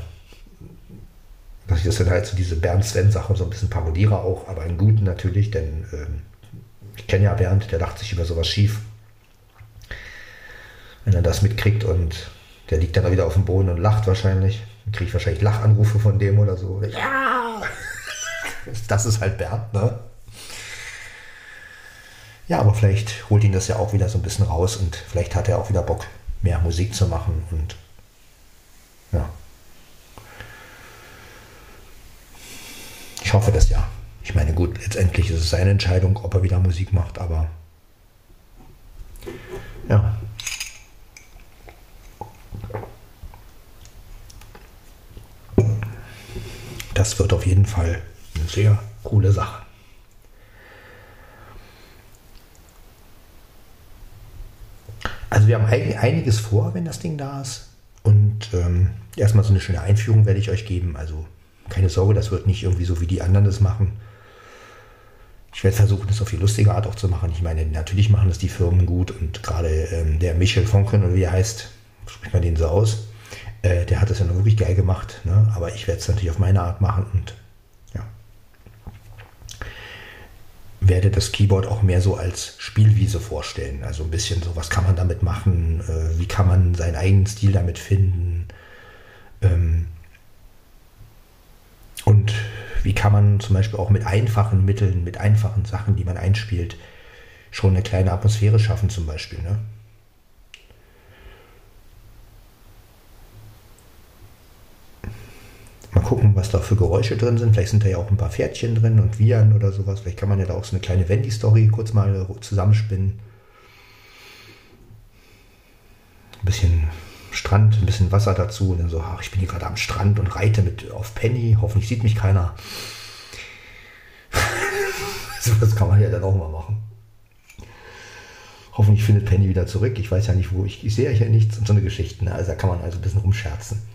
dass ich das dann halt so diese Bernd-Sven-Sache so ein bisschen parodiere auch, aber einen guten natürlich, denn ähm, ich kenne ja Bernd, der lacht sich über sowas schief. Wenn er das mitkriegt und der liegt dann wieder auf dem Boden und lacht wahrscheinlich, dann kriege ich wahrscheinlich Lachanrufe von dem oder so. Ja! Das ist halt Bernd, ne? Ja, aber vielleicht holt ihn das ja auch wieder so ein bisschen raus und vielleicht hat er auch wieder Bock, mehr Musik zu machen und ja. ich hoffe das ja. Ich meine, gut, letztendlich ist es seine Entscheidung, ob er wieder Musik macht, aber ja. Das wird auf jeden Fall eine sehr coole Sache. Also wir haben einiges vor, wenn das Ding da ist. Und ähm, erstmal so eine schöne Einführung werde ich euch geben. Also keine Sorge, das wird nicht irgendwie so wie die anderen das machen. Ich werde versuchen, das auf die lustige Art auch zu machen. Ich meine, natürlich machen das die Firmen gut und gerade ähm, der Michel Fonken, oder wie er heißt, spricht man den so aus, äh, der hat das ja noch wirklich geil gemacht. Ne? Aber ich werde es natürlich auf meine Art machen und ja. Werde das Keyboard auch mehr so als Spielwiese vorstellen. Also ein bisschen so, was kann man damit machen, äh, wie kann man seinen eigenen Stil damit finden. Ähm, und wie kann man zum Beispiel auch mit einfachen Mitteln, mit einfachen Sachen, die man einspielt, schon eine kleine Atmosphäre schaffen zum Beispiel. Ne? Mal gucken, was da für Geräusche drin sind. Vielleicht sind da ja auch ein paar Pferdchen drin und Viren oder sowas. Vielleicht kann man ja da auch so eine kleine Wendy-Story kurz mal zusammenspinnen. Ein bisschen Strand, ein bisschen Wasser dazu und dann so, ach, ich bin hier gerade am Strand und reite mit auf Penny, hoffentlich sieht mich keiner. so was kann man ja dann auch mal machen. Hoffentlich findet Penny wieder zurück. Ich weiß ja nicht, wo ich, ich sehe ja nichts und so eine Geschichte. Ne? Also da kann man also ein bisschen rumscherzen.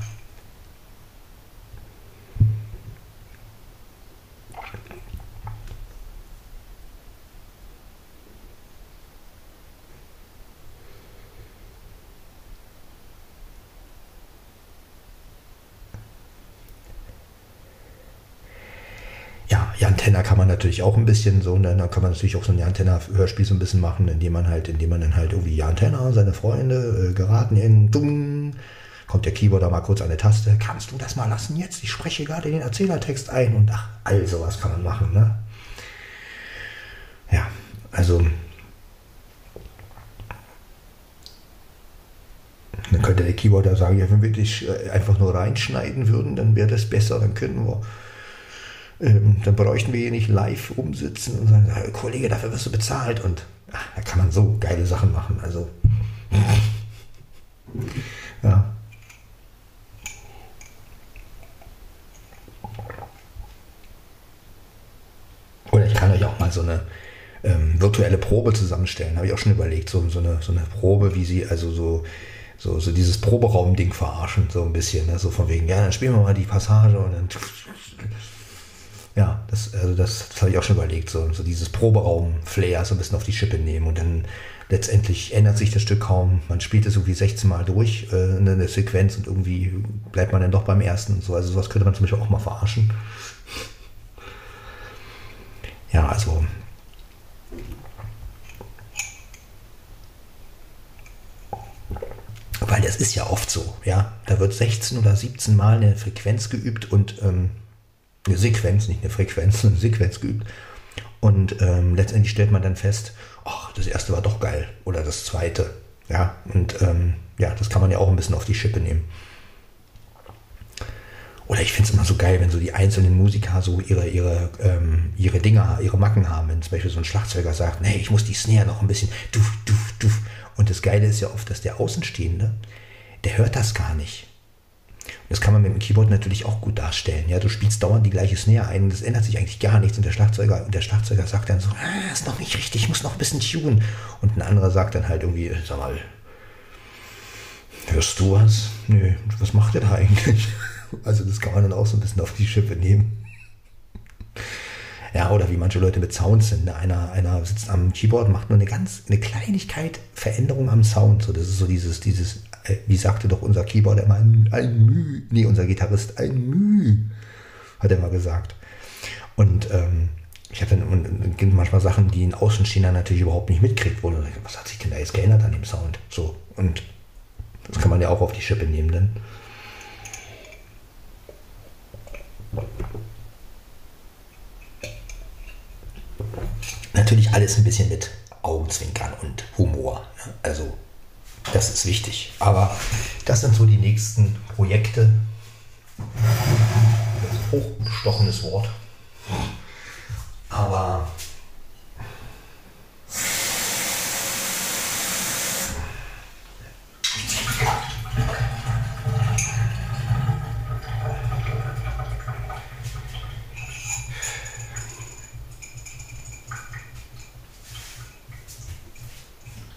Ja, Antenna kann man natürlich auch ein bisschen so, und dann kann man natürlich auch so ein Antenna-Hörspiel so ein bisschen machen, indem man halt, indem man dann halt irgendwie ja, Antenna, seine Freunde äh, geraten in dumm, kommt der Keyboarder mal kurz an eine Taste, kannst du das mal lassen jetzt? Ich spreche gerade den Erzählertext ein und ach, all sowas kann man machen, ne? Ja, also dann könnte der Keyboarder sagen, ja, wenn wir dich äh, einfach nur reinschneiden würden, dann wäre das besser, dann könnten wir ähm, dann bräuchten wir hier nicht live umsitzen und sagen, hey, Kollege, dafür wirst du bezahlt. Und ach, da kann man so geile Sachen machen. Also, ja. Oder ich kann euch auch mal so eine ähm, virtuelle Probe zusammenstellen. Habe ich auch schon überlegt, so, so, eine, so eine Probe, wie sie also so so, so dieses Proberaum-Ding verarschen, so ein bisschen. Ne? So von wegen, ja, dann spielen wir mal die Passage und dann ja, das, also das, das habe ich auch schon überlegt, so, so dieses Proberaum-Flair so ein bisschen auf die Schippe nehmen und dann letztendlich ändert sich das Stück kaum. Man spielt es irgendwie 16 Mal durch, äh, eine Sequenz und irgendwie bleibt man dann doch beim ersten und so. Also sowas könnte man zum Beispiel auch mal verarschen. Ja, also weil das ist ja oft so, ja. Da wird 16 oder 17 Mal eine Frequenz geübt und ähm, eine Sequenz, nicht eine Frequenz, eine Sequenz geübt. Und ähm, letztendlich stellt man dann fest, ach, das erste war doch geil oder das zweite. Ja, und ähm, ja, das kann man ja auch ein bisschen auf die Schippe nehmen. Oder ich finde es immer so geil, wenn so die einzelnen Musiker so ihre, ihre, ähm, ihre Dinger, ihre Macken haben. Wenn zum Beispiel so ein Schlagzeuger sagt, nee, ich muss die Snare noch ein bisschen duf, duf, duf. Und das Geile ist ja oft, dass der Außenstehende, der hört das gar nicht. Das kann man mit dem Keyboard natürlich auch gut darstellen. Ja, du spielst dauernd die gleiche Snare ein, das ändert sich eigentlich gar nichts. Und der Schlagzeuger, der Schlagzeuger sagt dann so, ah, ist noch nicht richtig, ich muss noch ein bisschen tunen. Und ein anderer sagt dann halt irgendwie, sag mal, hörst du was? Nö, was macht der da eigentlich? Also das kann man dann auch so ein bisschen auf die Schippe nehmen. Ja, oder wie manche Leute mit Sounds sind. Ne? Einer, einer sitzt am Keyboard, macht nur eine ganz, eine Kleinigkeit Veränderung am Sound. So, das ist so dieses, dieses wie sagte doch unser Keyboarder immer, ein, ein Müh, nee, unser Gitarrist, ein Müh, hat er mal gesagt. Und ähm, ich habe dann manchmal Sachen, die ein Außenstehender natürlich überhaupt nicht mitkriegt, wo was hat sich denn da jetzt geändert an dem Sound? So, und das kann man ja auch auf die Schippe nehmen, denn. Natürlich alles ein bisschen mit Augenzwinkern und Humor. Ne? Also Das ist wichtig. Aber das sind so die nächsten Projekte. Hochbestochenes Wort. Aber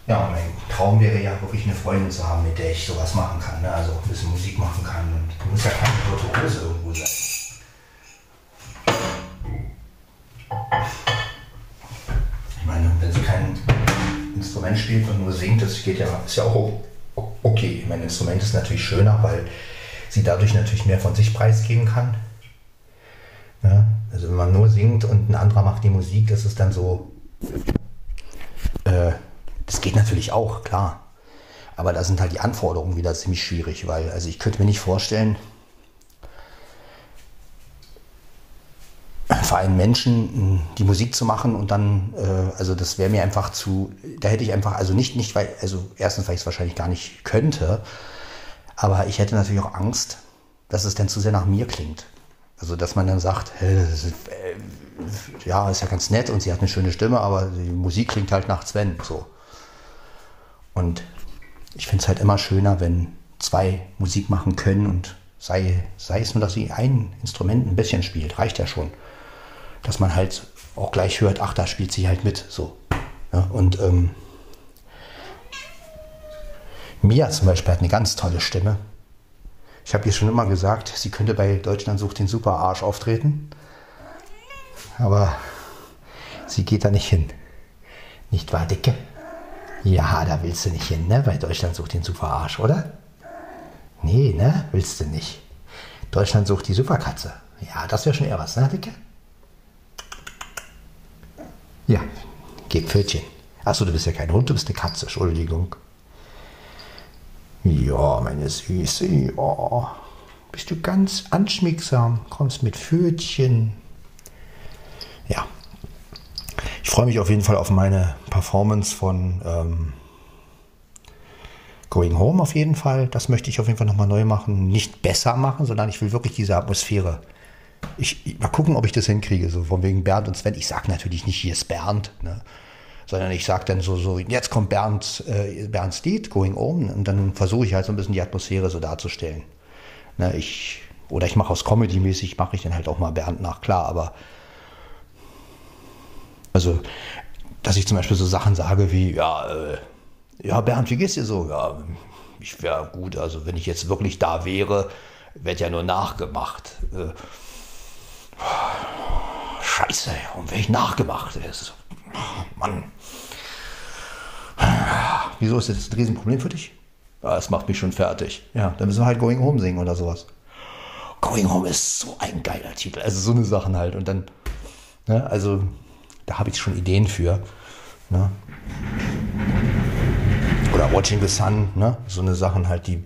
Ja, Traum wäre ja wirklich eine Freundin zu haben, mit der ich sowas machen kann. Ne? Also auch ein bisschen Musik machen kann. Und du musst ja keine Virtuose irgendwo sein. Ich meine, wenn sie kein Instrument spielt und nur singt, das geht ja, ist ja auch okay. Mein Instrument ist natürlich schöner, weil sie dadurch natürlich mehr von sich preisgeben kann. Ja? Also wenn man nur singt und ein anderer macht die Musik, das ist dann so. Geht natürlich auch, klar. Aber da sind halt die Anforderungen wieder ziemlich schwierig, weil also ich könnte mir nicht vorstellen, für einen Menschen die Musik zu machen und dann, äh, also das wäre mir einfach zu, da hätte ich einfach, also nicht, nicht, weil, also erstens, weil ich es wahrscheinlich gar nicht könnte, aber ich hätte natürlich auch Angst, dass es dann zu sehr nach mir klingt. Also, dass man dann sagt, äh, ja, ist ja ganz nett und sie hat eine schöne Stimme, aber die Musik klingt halt nach Sven, so. Und ich finde es halt immer schöner, wenn zwei Musik machen können und sei, sei es nur, dass sie ein Instrument ein bisschen spielt, reicht ja schon. Dass man halt auch gleich hört, ach, da spielt sie halt mit, so. Ja, und ähm, Mia zum Beispiel hat eine ganz tolle Stimme. Ich habe ihr schon immer gesagt, sie könnte bei Deutschland sucht den Superarsch auftreten. Aber sie geht da nicht hin. Nicht wahr, Dicke? Ja, da willst du nicht hin, ne? Bei Deutschland sucht den Superarsch, oder? Nee, ne? Willst du nicht. Deutschland sucht die Superkatze. Ja, das wäre schon eher was, ne, Dicke? Ja, gib Pfötchen. Achso, du bist ja kein Hund, du bist eine Katze, Entschuldigung. Ja, meine Süße, ja. Bist du ganz anschmiegsam, kommst mit Pfötchen. Ja, ich freue mich auf jeden Fall auf meine Performance von ähm, Going Home auf jeden Fall. Das möchte ich auf jeden Fall nochmal neu machen. Nicht besser machen, sondern ich will wirklich diese Atmosphäre. Ich, ich mal gucken, ob ich das hinkriege. So von wegen Bernd und Sven. Ich sage natürlich nicht, hier ist Bernd, ne? sondern ich sage dann so, so, jetzt kommt Bernd, äh, Bernds Lied, Going Home. Und dann versuche ich halt so ein bisschen die Atmosphäre so darzustellen. Ne? Ich, oder ich mache aus Comedy-mäßig, mache ich dann halt auch mal Bernd nach, klar, aber also, dass ich zum Beispiel so Sachen sage wie, ja, äh, ja, Bernd, wie geht's dir so? Ja, ich wäre gut, also wenn ich jetzt wirklich da wäre, wird ja nur nachgemacht. Äh, Scheiße, und wäre ich nachgemacht? Ist, Mann. Wieso ist das ein Riesenproblem für dich? Ja, das macht mich schon fertig. Ja, dann müssen wir halt Going Home singen oder sowas. Going Home ist so ein geiler Titel. Also so eine Sachen halt. Und dann, ne, also da habe ich schon Ideen für. Ne? Oder Watching the Sun, ne? so eine Sachen halt, die,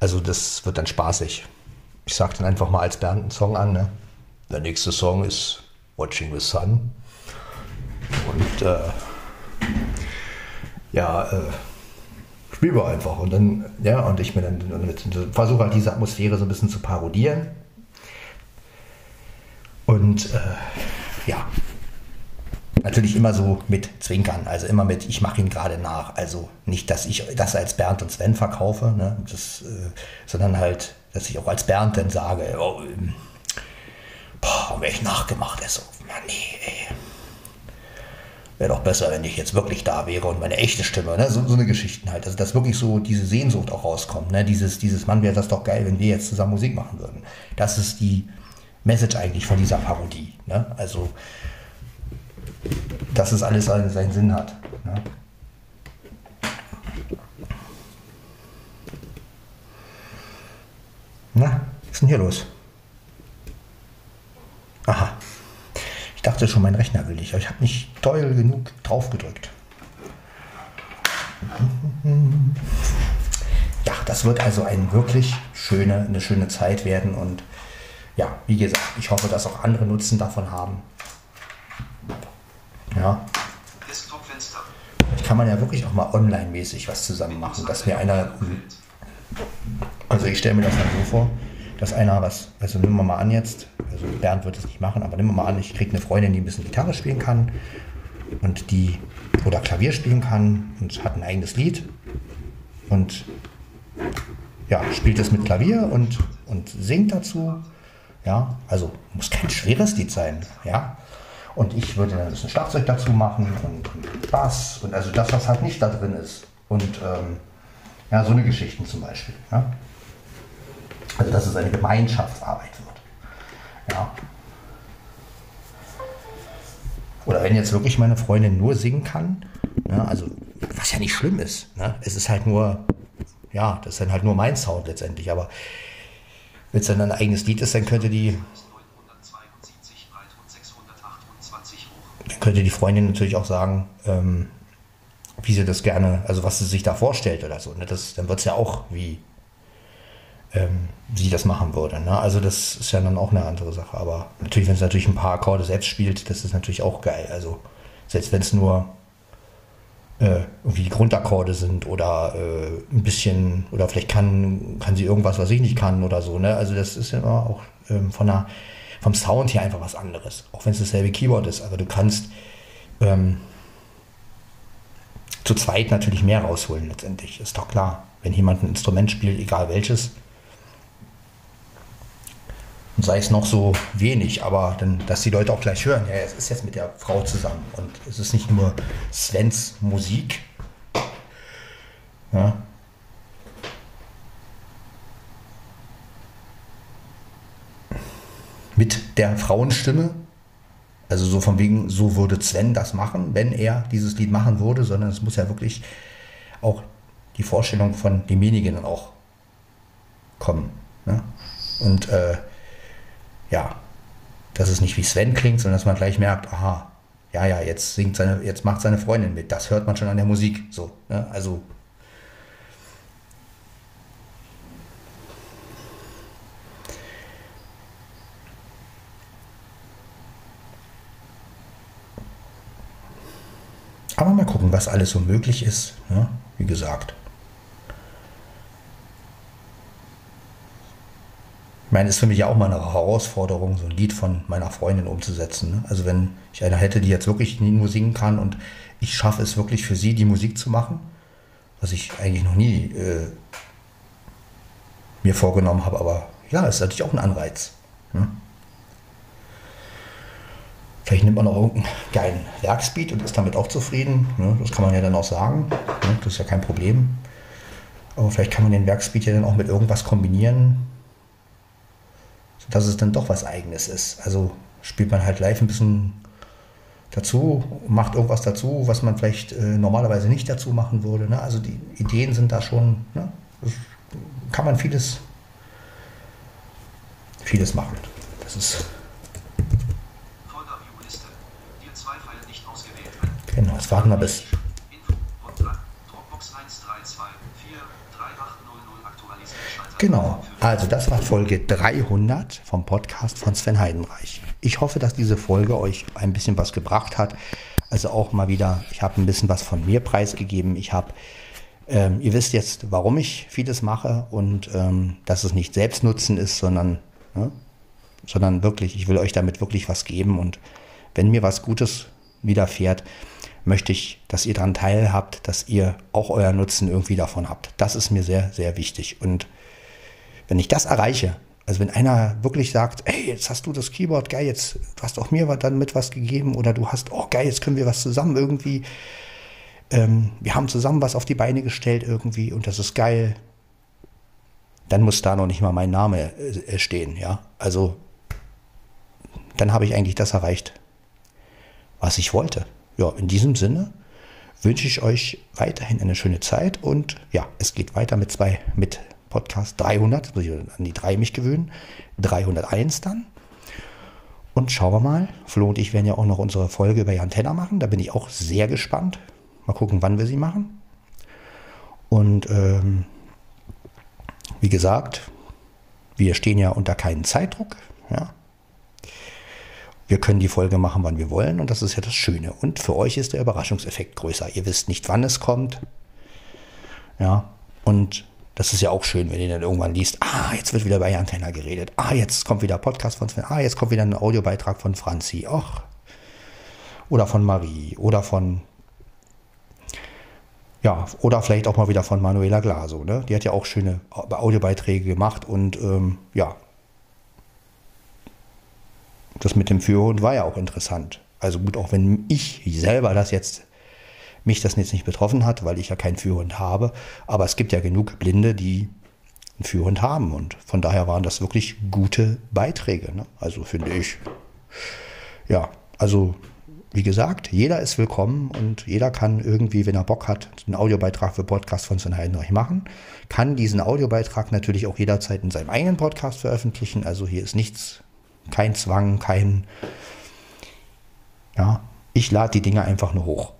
also das wird dann spaßig. Ich sage dann einfach mal als Bernd einen Song an. Ne? Der nächste Song ist Watching the Sun. Und äh, ja, äh, spielen wir einfach. Und dann, ja, und ich mir dann versuche halt diese Atmosphäre so ein bisschen zu parodieren. Und äh, ja, Natürlich immer so mit Zwinkern, also immer mit, ich mache ihn gerade nach. Also nicht, dass ich das als Bernd und Sven verkaufe, ne, das, äh, sondern halt, dass ich auch als Bernd dann sage, oh, ähm, boah, wäre ich nachgemacht. Er so, Mann, nee, ey. Wäre doch besser, wenn ich jetzt wirklich da wäre und meine echte Stimme, ne? so, so eine Geschichten halt. Also, dass wirklich so diese Sehnsucht auch rauskommt. Ne? Dieses, dieses Mann, wäre das doch geil, wenn wir jetzt zusammen Musik machen würden. Das ist die Message eigentlich von dieser Parodie. Ne? Also, dass es alles seinen Sinn hat. Ne? Na, was ist denn hier los? Aha. Ich dachte schon, mein Rechner will nicht, aber ich habe nicht doll genug drauf gedrückt. Ja, das wird also ein wirklich schöne, eine schöne Zeit werden und ja, wie gesagt, ich hoffe, dass auch andere Nutzen davon haben. Ja. Kann man ja wirklich auch mal online-mäßig was zusammen machen, dass mir einer, also ich stelle mir das dann so vor, dass einer was, also nehmen wir mal an jetzt, also Bernd wird es nicht machen, aber nehmen wir mal an, ich kriege eine Freundin, die ein bisschen Gitarre spielen kann und die oder Klavier spielen kann und hat ein eigenes Lied und ja, spielt es mit Klavier und, und singt dazu. Ja, also muss kein schweres Lied sein, ja. Und ich würde dann ein bisschen Schlagzeug dazu machen und, Bass und also das, was halt nicht da drin ist. Und ähm, ja, so eine Geschichten zum Beispiel. Ja? Also dass es eine Gemeinschaftsarbeit wird. Ja. Oder wenn jetzt wirklich meine Freundin nur singen kann, ja, also was ja nicht schlimm ist. Ne? Es ist halt nur, ja, das ist dann halt nur mein Sound letztendlich. Aber wenn es dann ein eigenes Lied ist, dann könnte die könnte die Freundin natürlich auch sagen, ähm, wie sie das gerne, also was sie sich da vorstellt oder so. Ne? Das, dann wird es ja auch, wie ähm, sie das machen würde. Ne? Also das ist ja dann auch eine andere Sache. Aber natürlich, wenn es natürlich ein paar Akkorde selbst spielt, das ist natürlich auch geil. Also selbst wenn es nur äh, irgendwie die Grundakkorde sind oder äh, ein bisschen, oder vielleicht kann, kann sie irgendwas, was ich nicht kann oder so. Ne? Also das ist ja auch ähm, von der vom Sound her einfach was anderes. Auch wenn es dasselbe Keyboard ist. Aber du kannst ähm, zu zweit natürlich mehr rausholen letztendlich. Ist doch klar. Wenn jemand ein Instrument spielt, egal welches, und sei es noch so wenig, aber dann, dass die Leute auch gleich hören, ja, es ist jetzt mit der Frau zusammen und es ist nicht nur Svens Musik. Ja, mit der Frauenstimme. Also so von wegen, so würde Sven das machen, wenn er dieses Lied machen würde, sondern es muss ja wirklich auch die Vorstellung von demjenigen auch kommen. Ne? Und äh, ja, dass es nicht wie Sven klingt, sondern dass man gleich merkt, aha, ja, ja, jetzt singt seine, jetzt macht seine Freundin mit. Das hört man schon an der Musik. So, ne? Also Aber mal gucken, was alles so möglich ist. Ne? Wie gesagt. Ich meine, es ist für mich ja auch mal eine Herausforderung, so ein Lied von meiner Freundin umzusetzen. Ne? Also wenn ich eine hätte, die jetzt wirklich nur singen kann und ich schaffe es wirklich für sie, die Musik zu machen, was ich eigentlich noch nie äh, mir vorgenommen habe. Aber ja, ist natürlich auch ein Anreiz. Ne? Vielleicht nimmt man auch irgendeinen geilen Werkspeed und ist damit auch zufrieden. Ne? Das kann man ja dann auch sagen. Ne? Das ist ja kein Problem. Aber vielleicht kann man den Werkspeed ja dann auch mit irgendwas kombinieren, sodass es dann doch was Eigenes ist. Also spielt man halt live ein bisschen dazu, macht irgendwas dazu, was man vielleicht äh, normalerweise nicht dazu machen würde. Ne? Also die Ideen sind da schon, kann man vieles, vieles machen. Das ist Genau, jetzt warten wir bis. Genau, also das war Folge 300 vom Podcast von Sven Heidenreich. Ich hoffe, dass diese Folge euch ein bisschen was gebracht hat. Also auch mal wieder, ich habe ein bisschen was von mir preisgegeben. Ich habe, ähm, ihr wisst jetzt, warum ich vieles mache und ähm, dass es nicht Selbstnutzen ist, sondern, ne, sondern wirklich, ich will euch damit wirklich was geben und wenn mir was Gutes widerfährt, möchte ich, dass ihr daran teilhabt, dass ihr auch euer Nutzen irgendwie davon habt. Das ist mir sehr, sehr wichtig. Und wenn ich das erreiche, also wenn einer wirklich sagt, hey, jetzt hast du das Keyboard, geil, jetzt du hast auch mir dann mit was gegeben oder du hast, oh geil, jetzt können wir was zusammen irgendwie. Ähm, wir haben zusammen was auf die Beine gestellt irgendwie und das ist geil. Dann muss da noch nicht mal mein Name äh, stehen, ja. Also dann habe ich eigentlich das erreicht, was ich wollte ja, in diesem Sinne wünsche ich euch weiterhin eine schöne Zeit und ja, es geht weiter mit zwei, mit Podcast 300, muss ich an die drei mich gewöhnen, 301 dann. Und schauen wir mal, Flo und ich werden ja auch noch unsere Folge über Jan Tenner machen, da bin ich auch sehr gespannt. Mal gucken, wann wir sie machen. Und ähm, wie gesagt, wir stehen ja unter keinem Zeitdruck. Ja. Wir können die Folge machen, wann wir wollen und das ist ja das Schöne. Und für euch ist der Überraschungseffekt größer. Ihr wisst nicht, wann es kommt. Ja, und das ist ja auch schön, wenn ihr dann irgendwann liest, ah, jetzt wird wieder bei Jan Tenner geredet. Ah, jetzt kommt wieder ein Podcast von Sven. Ah, jetzt kommt wieder ein Audiobeitrag von Franzi. Och. Oder von Marie. Oder von ja, oder vielleicht auch mal wieder von Manuela Glaso. Ne? Die hat ja auch schöne Audiobeiträge gemacht und ähm, ja, das mit dem Führhund war ja auch interessant. Also gut, auch wenn ich selber das jetzt, mich das jetzt nicht betroffen hat, weil ich ja keinen Führhund habe, aber es gibt ja genug Blinde, die einen Führhund haben und von daher waren das wirklich gute Beiträge. Ne? Also finde ich, ja, also wie gesagt, jeder ist willkommen und jeder kann irgendwie, wenn er Bock hat, einen Audiobeitrag für Podcast von Sven Heidenreich machen. Kann diesen Audiobeitrag natürlich auch jederzeit in seinem eigenen Podcast veröffentlichen. Also hier ist nichts, kein Zwang, kein. Ja, ich lade die Dinge einfach nur hoch.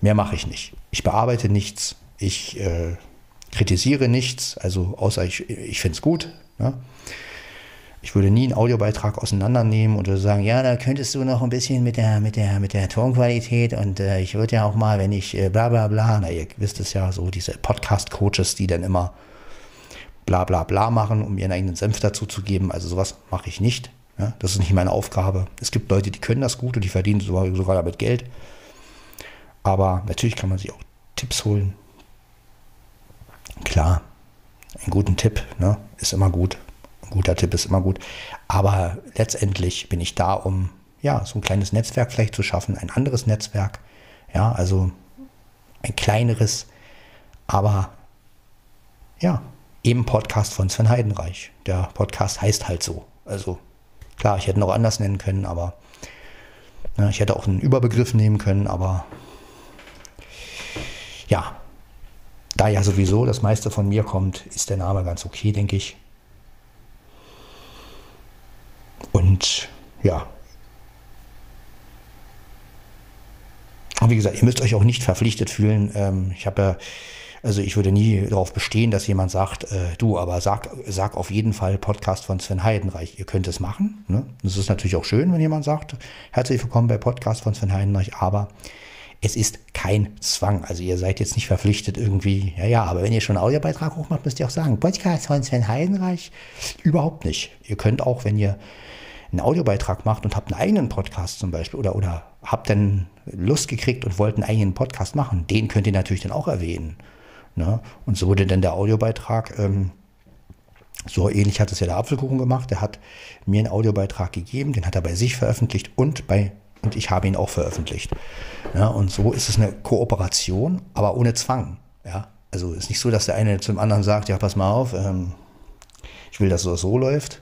Mehr mache ich nicht. Ich bearbeite nichts. Ich äh, kritisiere nichts. Also außer ich, ich finde es gut. Ne? Ich würde nie einen Audiobeitrag auseinandernehmen und würde sagen, ja, da könntest du noch ein bisschen mit der, mit der, mit der Tonqualität und äh, ich würde ja auch mal, wenn ich äh, bla bla bla, na, ihr wisst es ja, so diese Podcast-Coaches, die dann immer bla bla bla machen, um ihren eigenen Senf dazu zu geben. Also sowas mache ich nicht. Ja? Das ist nicht meine Aufgabe. Es gibt Leute, die können das gut und die verdienen sogar, damit Geld. Aber natürlich kann man sich auch Tipps holen. Klar, einen guten Tipp ne, ist immer gut guter Tipp ist immer gut. Aber letztendlich bin ich da, um ja, so ein kleines Netzwerk vielleicht zu schaffen, ein anderes Netzwerk. Ja, also ein kleineres, aber ja, eben Podcast von Sven Heidenreich. Der Podcast heißt halt so. Also klar, ich hätte noch anders nennen können, aber ne, ich hätte auch einen Überbegriff nehmen können, aber ja, da ja sowieso das meiste von mir kommt, ist der Name ganz okay, denke ich. Und ja. Und wie gesagt, ihr müsst euch auch nicht verpflichtet fühlen. Ähm, ich habe ja, also ich würde nie darauf bestehen, dass jemand sagt, äh, du, aber sag, sag auf jeden Fall Podcast von Sven Heidenreich. Ihr könnt es machen. Ne? Das ist natürlich auch schön, wenn jemand sagt, herzlich willkommen bei Podcast von Sven Heidenreich, aber es ist kein Zwang. Also ihr seid jetzt nicht verpflichtet irgendwie, ja, ja, aber wenn ihr schon einen Audiobeitrag hochmacht, müsst ihr auch sagen, Podcast von Sven Heidenreich. Überhaupt nicht. Ihr könnt auch, wenn ihr einen Audiobeitrag macht und habt einen eigenen Podcast zum Beispiel oder, oder habt dann Lust gekriegt und wollt einen eigenen Podcast machen, den könnt ihr natürlich dann auch erwähnen. Ne? Und so wurde dann der Audiobeitrag, ähm, so ähnlich hat es ja der Apfelkuchen gemacht, der hat mir einen Audiobeitrag gegeben, den hat er bei sich veröffentlicht und bei und ich habe ihn auch veröffentlicht. Ja, und so ist es eine Kooperation, aber ohne Zwang. Ja, also ist nicht so, dass der eine zum anderen sagt, ja, pass mal auf, ähm, ich will, dass es so läuft,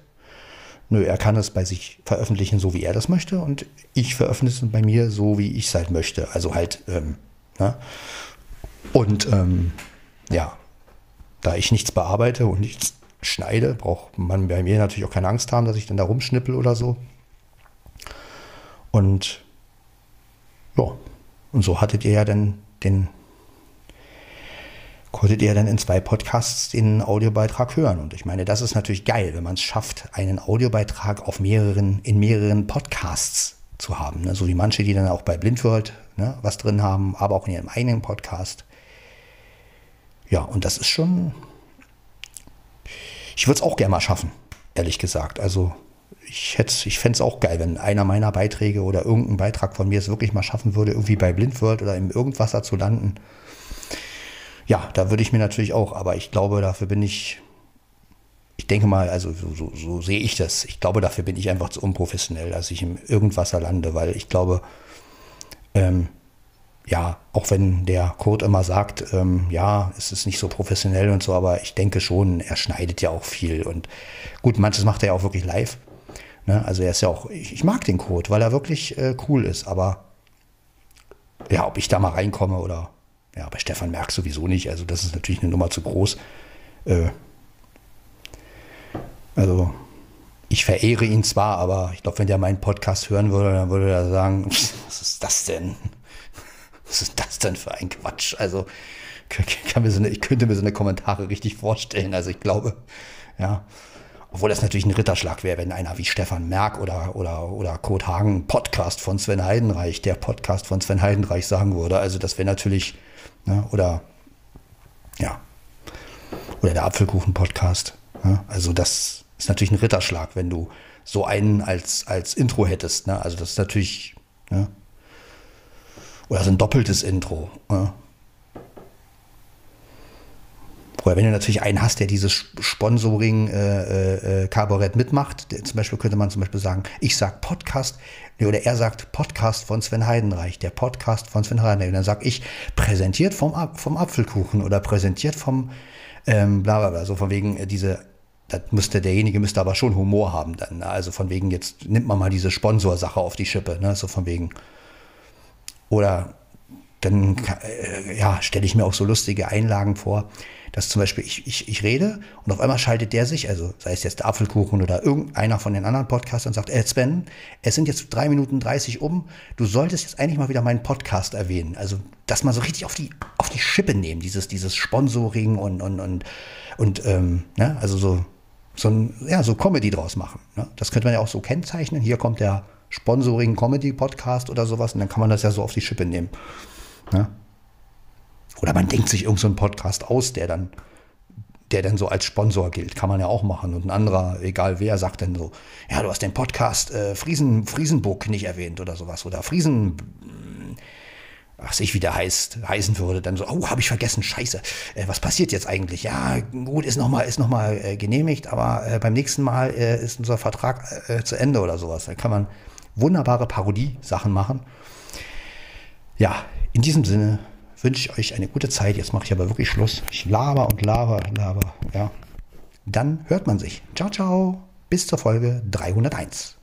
Nö, er kann es bei sich veröffentlichen, so wie er das möchte, und ich veröffentliche es bei mir so, wie ich es halt möchte. Also halt, ähm, ne? Und ähm, ja, da ich nichts bearbeite und nichts schneide, braucht man bei mir natürlich auch keine Angst haben, dass ich dann da rumschnippel oder so. Und ja, und so hattet ihr ja dann den konntet ihr dann in zwei Podcasts den Audiobeitrag hören. Und ich meine, das ist natürlich geil, wenn man es schafft, einen Audiobeitrag auf mehreren, in mehreren Podcasts zu haben. Ne? So wie manche, die dann auch bei Blindworld ne, was drin haben, aber auch in ihrem eigenen Podcast. Ja, und das ist schon. Ich würde es auch gerne mal schaffen, ehrlich gesagt. Also ich, ich fände es auch geil, wenn einer meiner Beiträge oder irgendein Beitrag von mir es wirklich mal schaffen würde, irgendwie bei Blindworld oder im Irgendwasser zu landen ja, da würde ich mir natürlich auch, aber ich glaube, dafür bin ich, ich denke mal, also so, so, so sehe ich das. Ich glaube, dafür bin ich einfach zu unprofessionell, dass ich im Irgendwasser lande, weil ich glaube, ähm, ja, auch wenn der Kurt immer sagt, ähm, ja, es ist nicht so professionell und so, aber ich denke schon, er schneidet ja auch viel. Und gut, manches macht er ja auch wirklich live. Ne? Also er ist ja auch, ich, ich mag den Kurt, weil er wirklich äh, cool ist, aber ja, ob ich da mal reinkomme oder ja, bei Stefan Merck sowieso nicht. Also das ist natürlich eine Nummer zu groß. Äh, also ich verehre ihn zwar, aber ich glaube, wenn der meinen Podcast hören würde, dann würde er sagen, was ist das denn? Was ist das denn für ein Quatsch? Also so eine, ich könnte mir so eine Kommentare richtig vorstellen. Also ich glaube, ja. Obwohl das natürlich ein Ritterschlag wäre, wenn einer wie Stefan Merck oder, oder, oder Kurt Hagen Podcast von Sven Heidenreich, der Podcast von Sven Heidenreich sagen würde. Also das wäre natürlich, ne, oder ja, oder der Apfelkuchen-Podcast. Ne? Also das ist natürlich ein Ritterschlag, wenn du so einen als, als Intro hättest. Ne? Also das ist natürlich, ne? Oder so ein doppeltes Intro. Ne? Oder wenn du natürlich einen hast, der dieses Sponsoring äh, äh, Kabarett mitmacht, zum Beispiel könnte man zum Beispiel sagen, ich sag Podcast, oder er sagt Podcast von Sven Heidenreich, der Podcast von Sven Heidenreich. Und dann sag ich, präsentiert vom, vom Apfelkuchen oder präsentiert vom ähm, bla bla bla. So von wegen äh, diese, das müsste, derjenige müsste aber schon Humor haben dann. Ne? Also von wegen, jetzt nimmt man mal diese Sponsorsache auf die Schippe, ne? So von wegen. Oder dann äh, ja, stelle ich mir auch so lustige Einlagen vor, dass zum Beispiel ich, ich, ich rede und auf einmal schaltet der sich, also sei es jetzt der Apfelkuchen oder irgendeiner von den anderen Podcastern, sagt, äh Sven, es sind jetzt drei Minuten dreißig um, du solltest jetzt eigentlich mal wieder meinen Podcast erwähnen. Also, dass man so richtig auf die, auf die Schippe nehmen, dieses, dieses Sponsoring und, und, und, und ähm, ne? also so, so ein, ja, so Comedy draus machen. Ne? Das könnte man ja auch so kennzeichnen. Hier kommt der Sponsoring Comedy Podcast oder sowas und dann kann man das ja so auf die Schippe nehmen. Ne? Oder man denkt sich irgendeinen so Podcast aus, der dann, der dann so als Sponsor gilt. Kann man ja auch machen. Und ein anderer, egal wer, sagt dann so, ja, du hast den Podcast äh, Friesen, Friesenburg nicht erwähnt oder sowas. Oder Friesen, was ich wieder heißt, heißen würde, dann so, oh, habe ich vergessen, scheiße, äh, was passiert jetzt eigentlich? Ja, gut, ist nochmal noch äh, genehmigt, aber äh, beim nächsten Mal äh, ist unser Vertrag äh, zu Ende oder sowas. Da kann man wunderbare Parodie-Sachen machen. Ja, in diesem Sinne wünsche ich euch eine gute Zeit. Jetzt mache ich aber wirklich Schluss. Ich laber und laber, laber, ja. Dann hört man sich. Ciao, ciao. Bis zur Folge 301.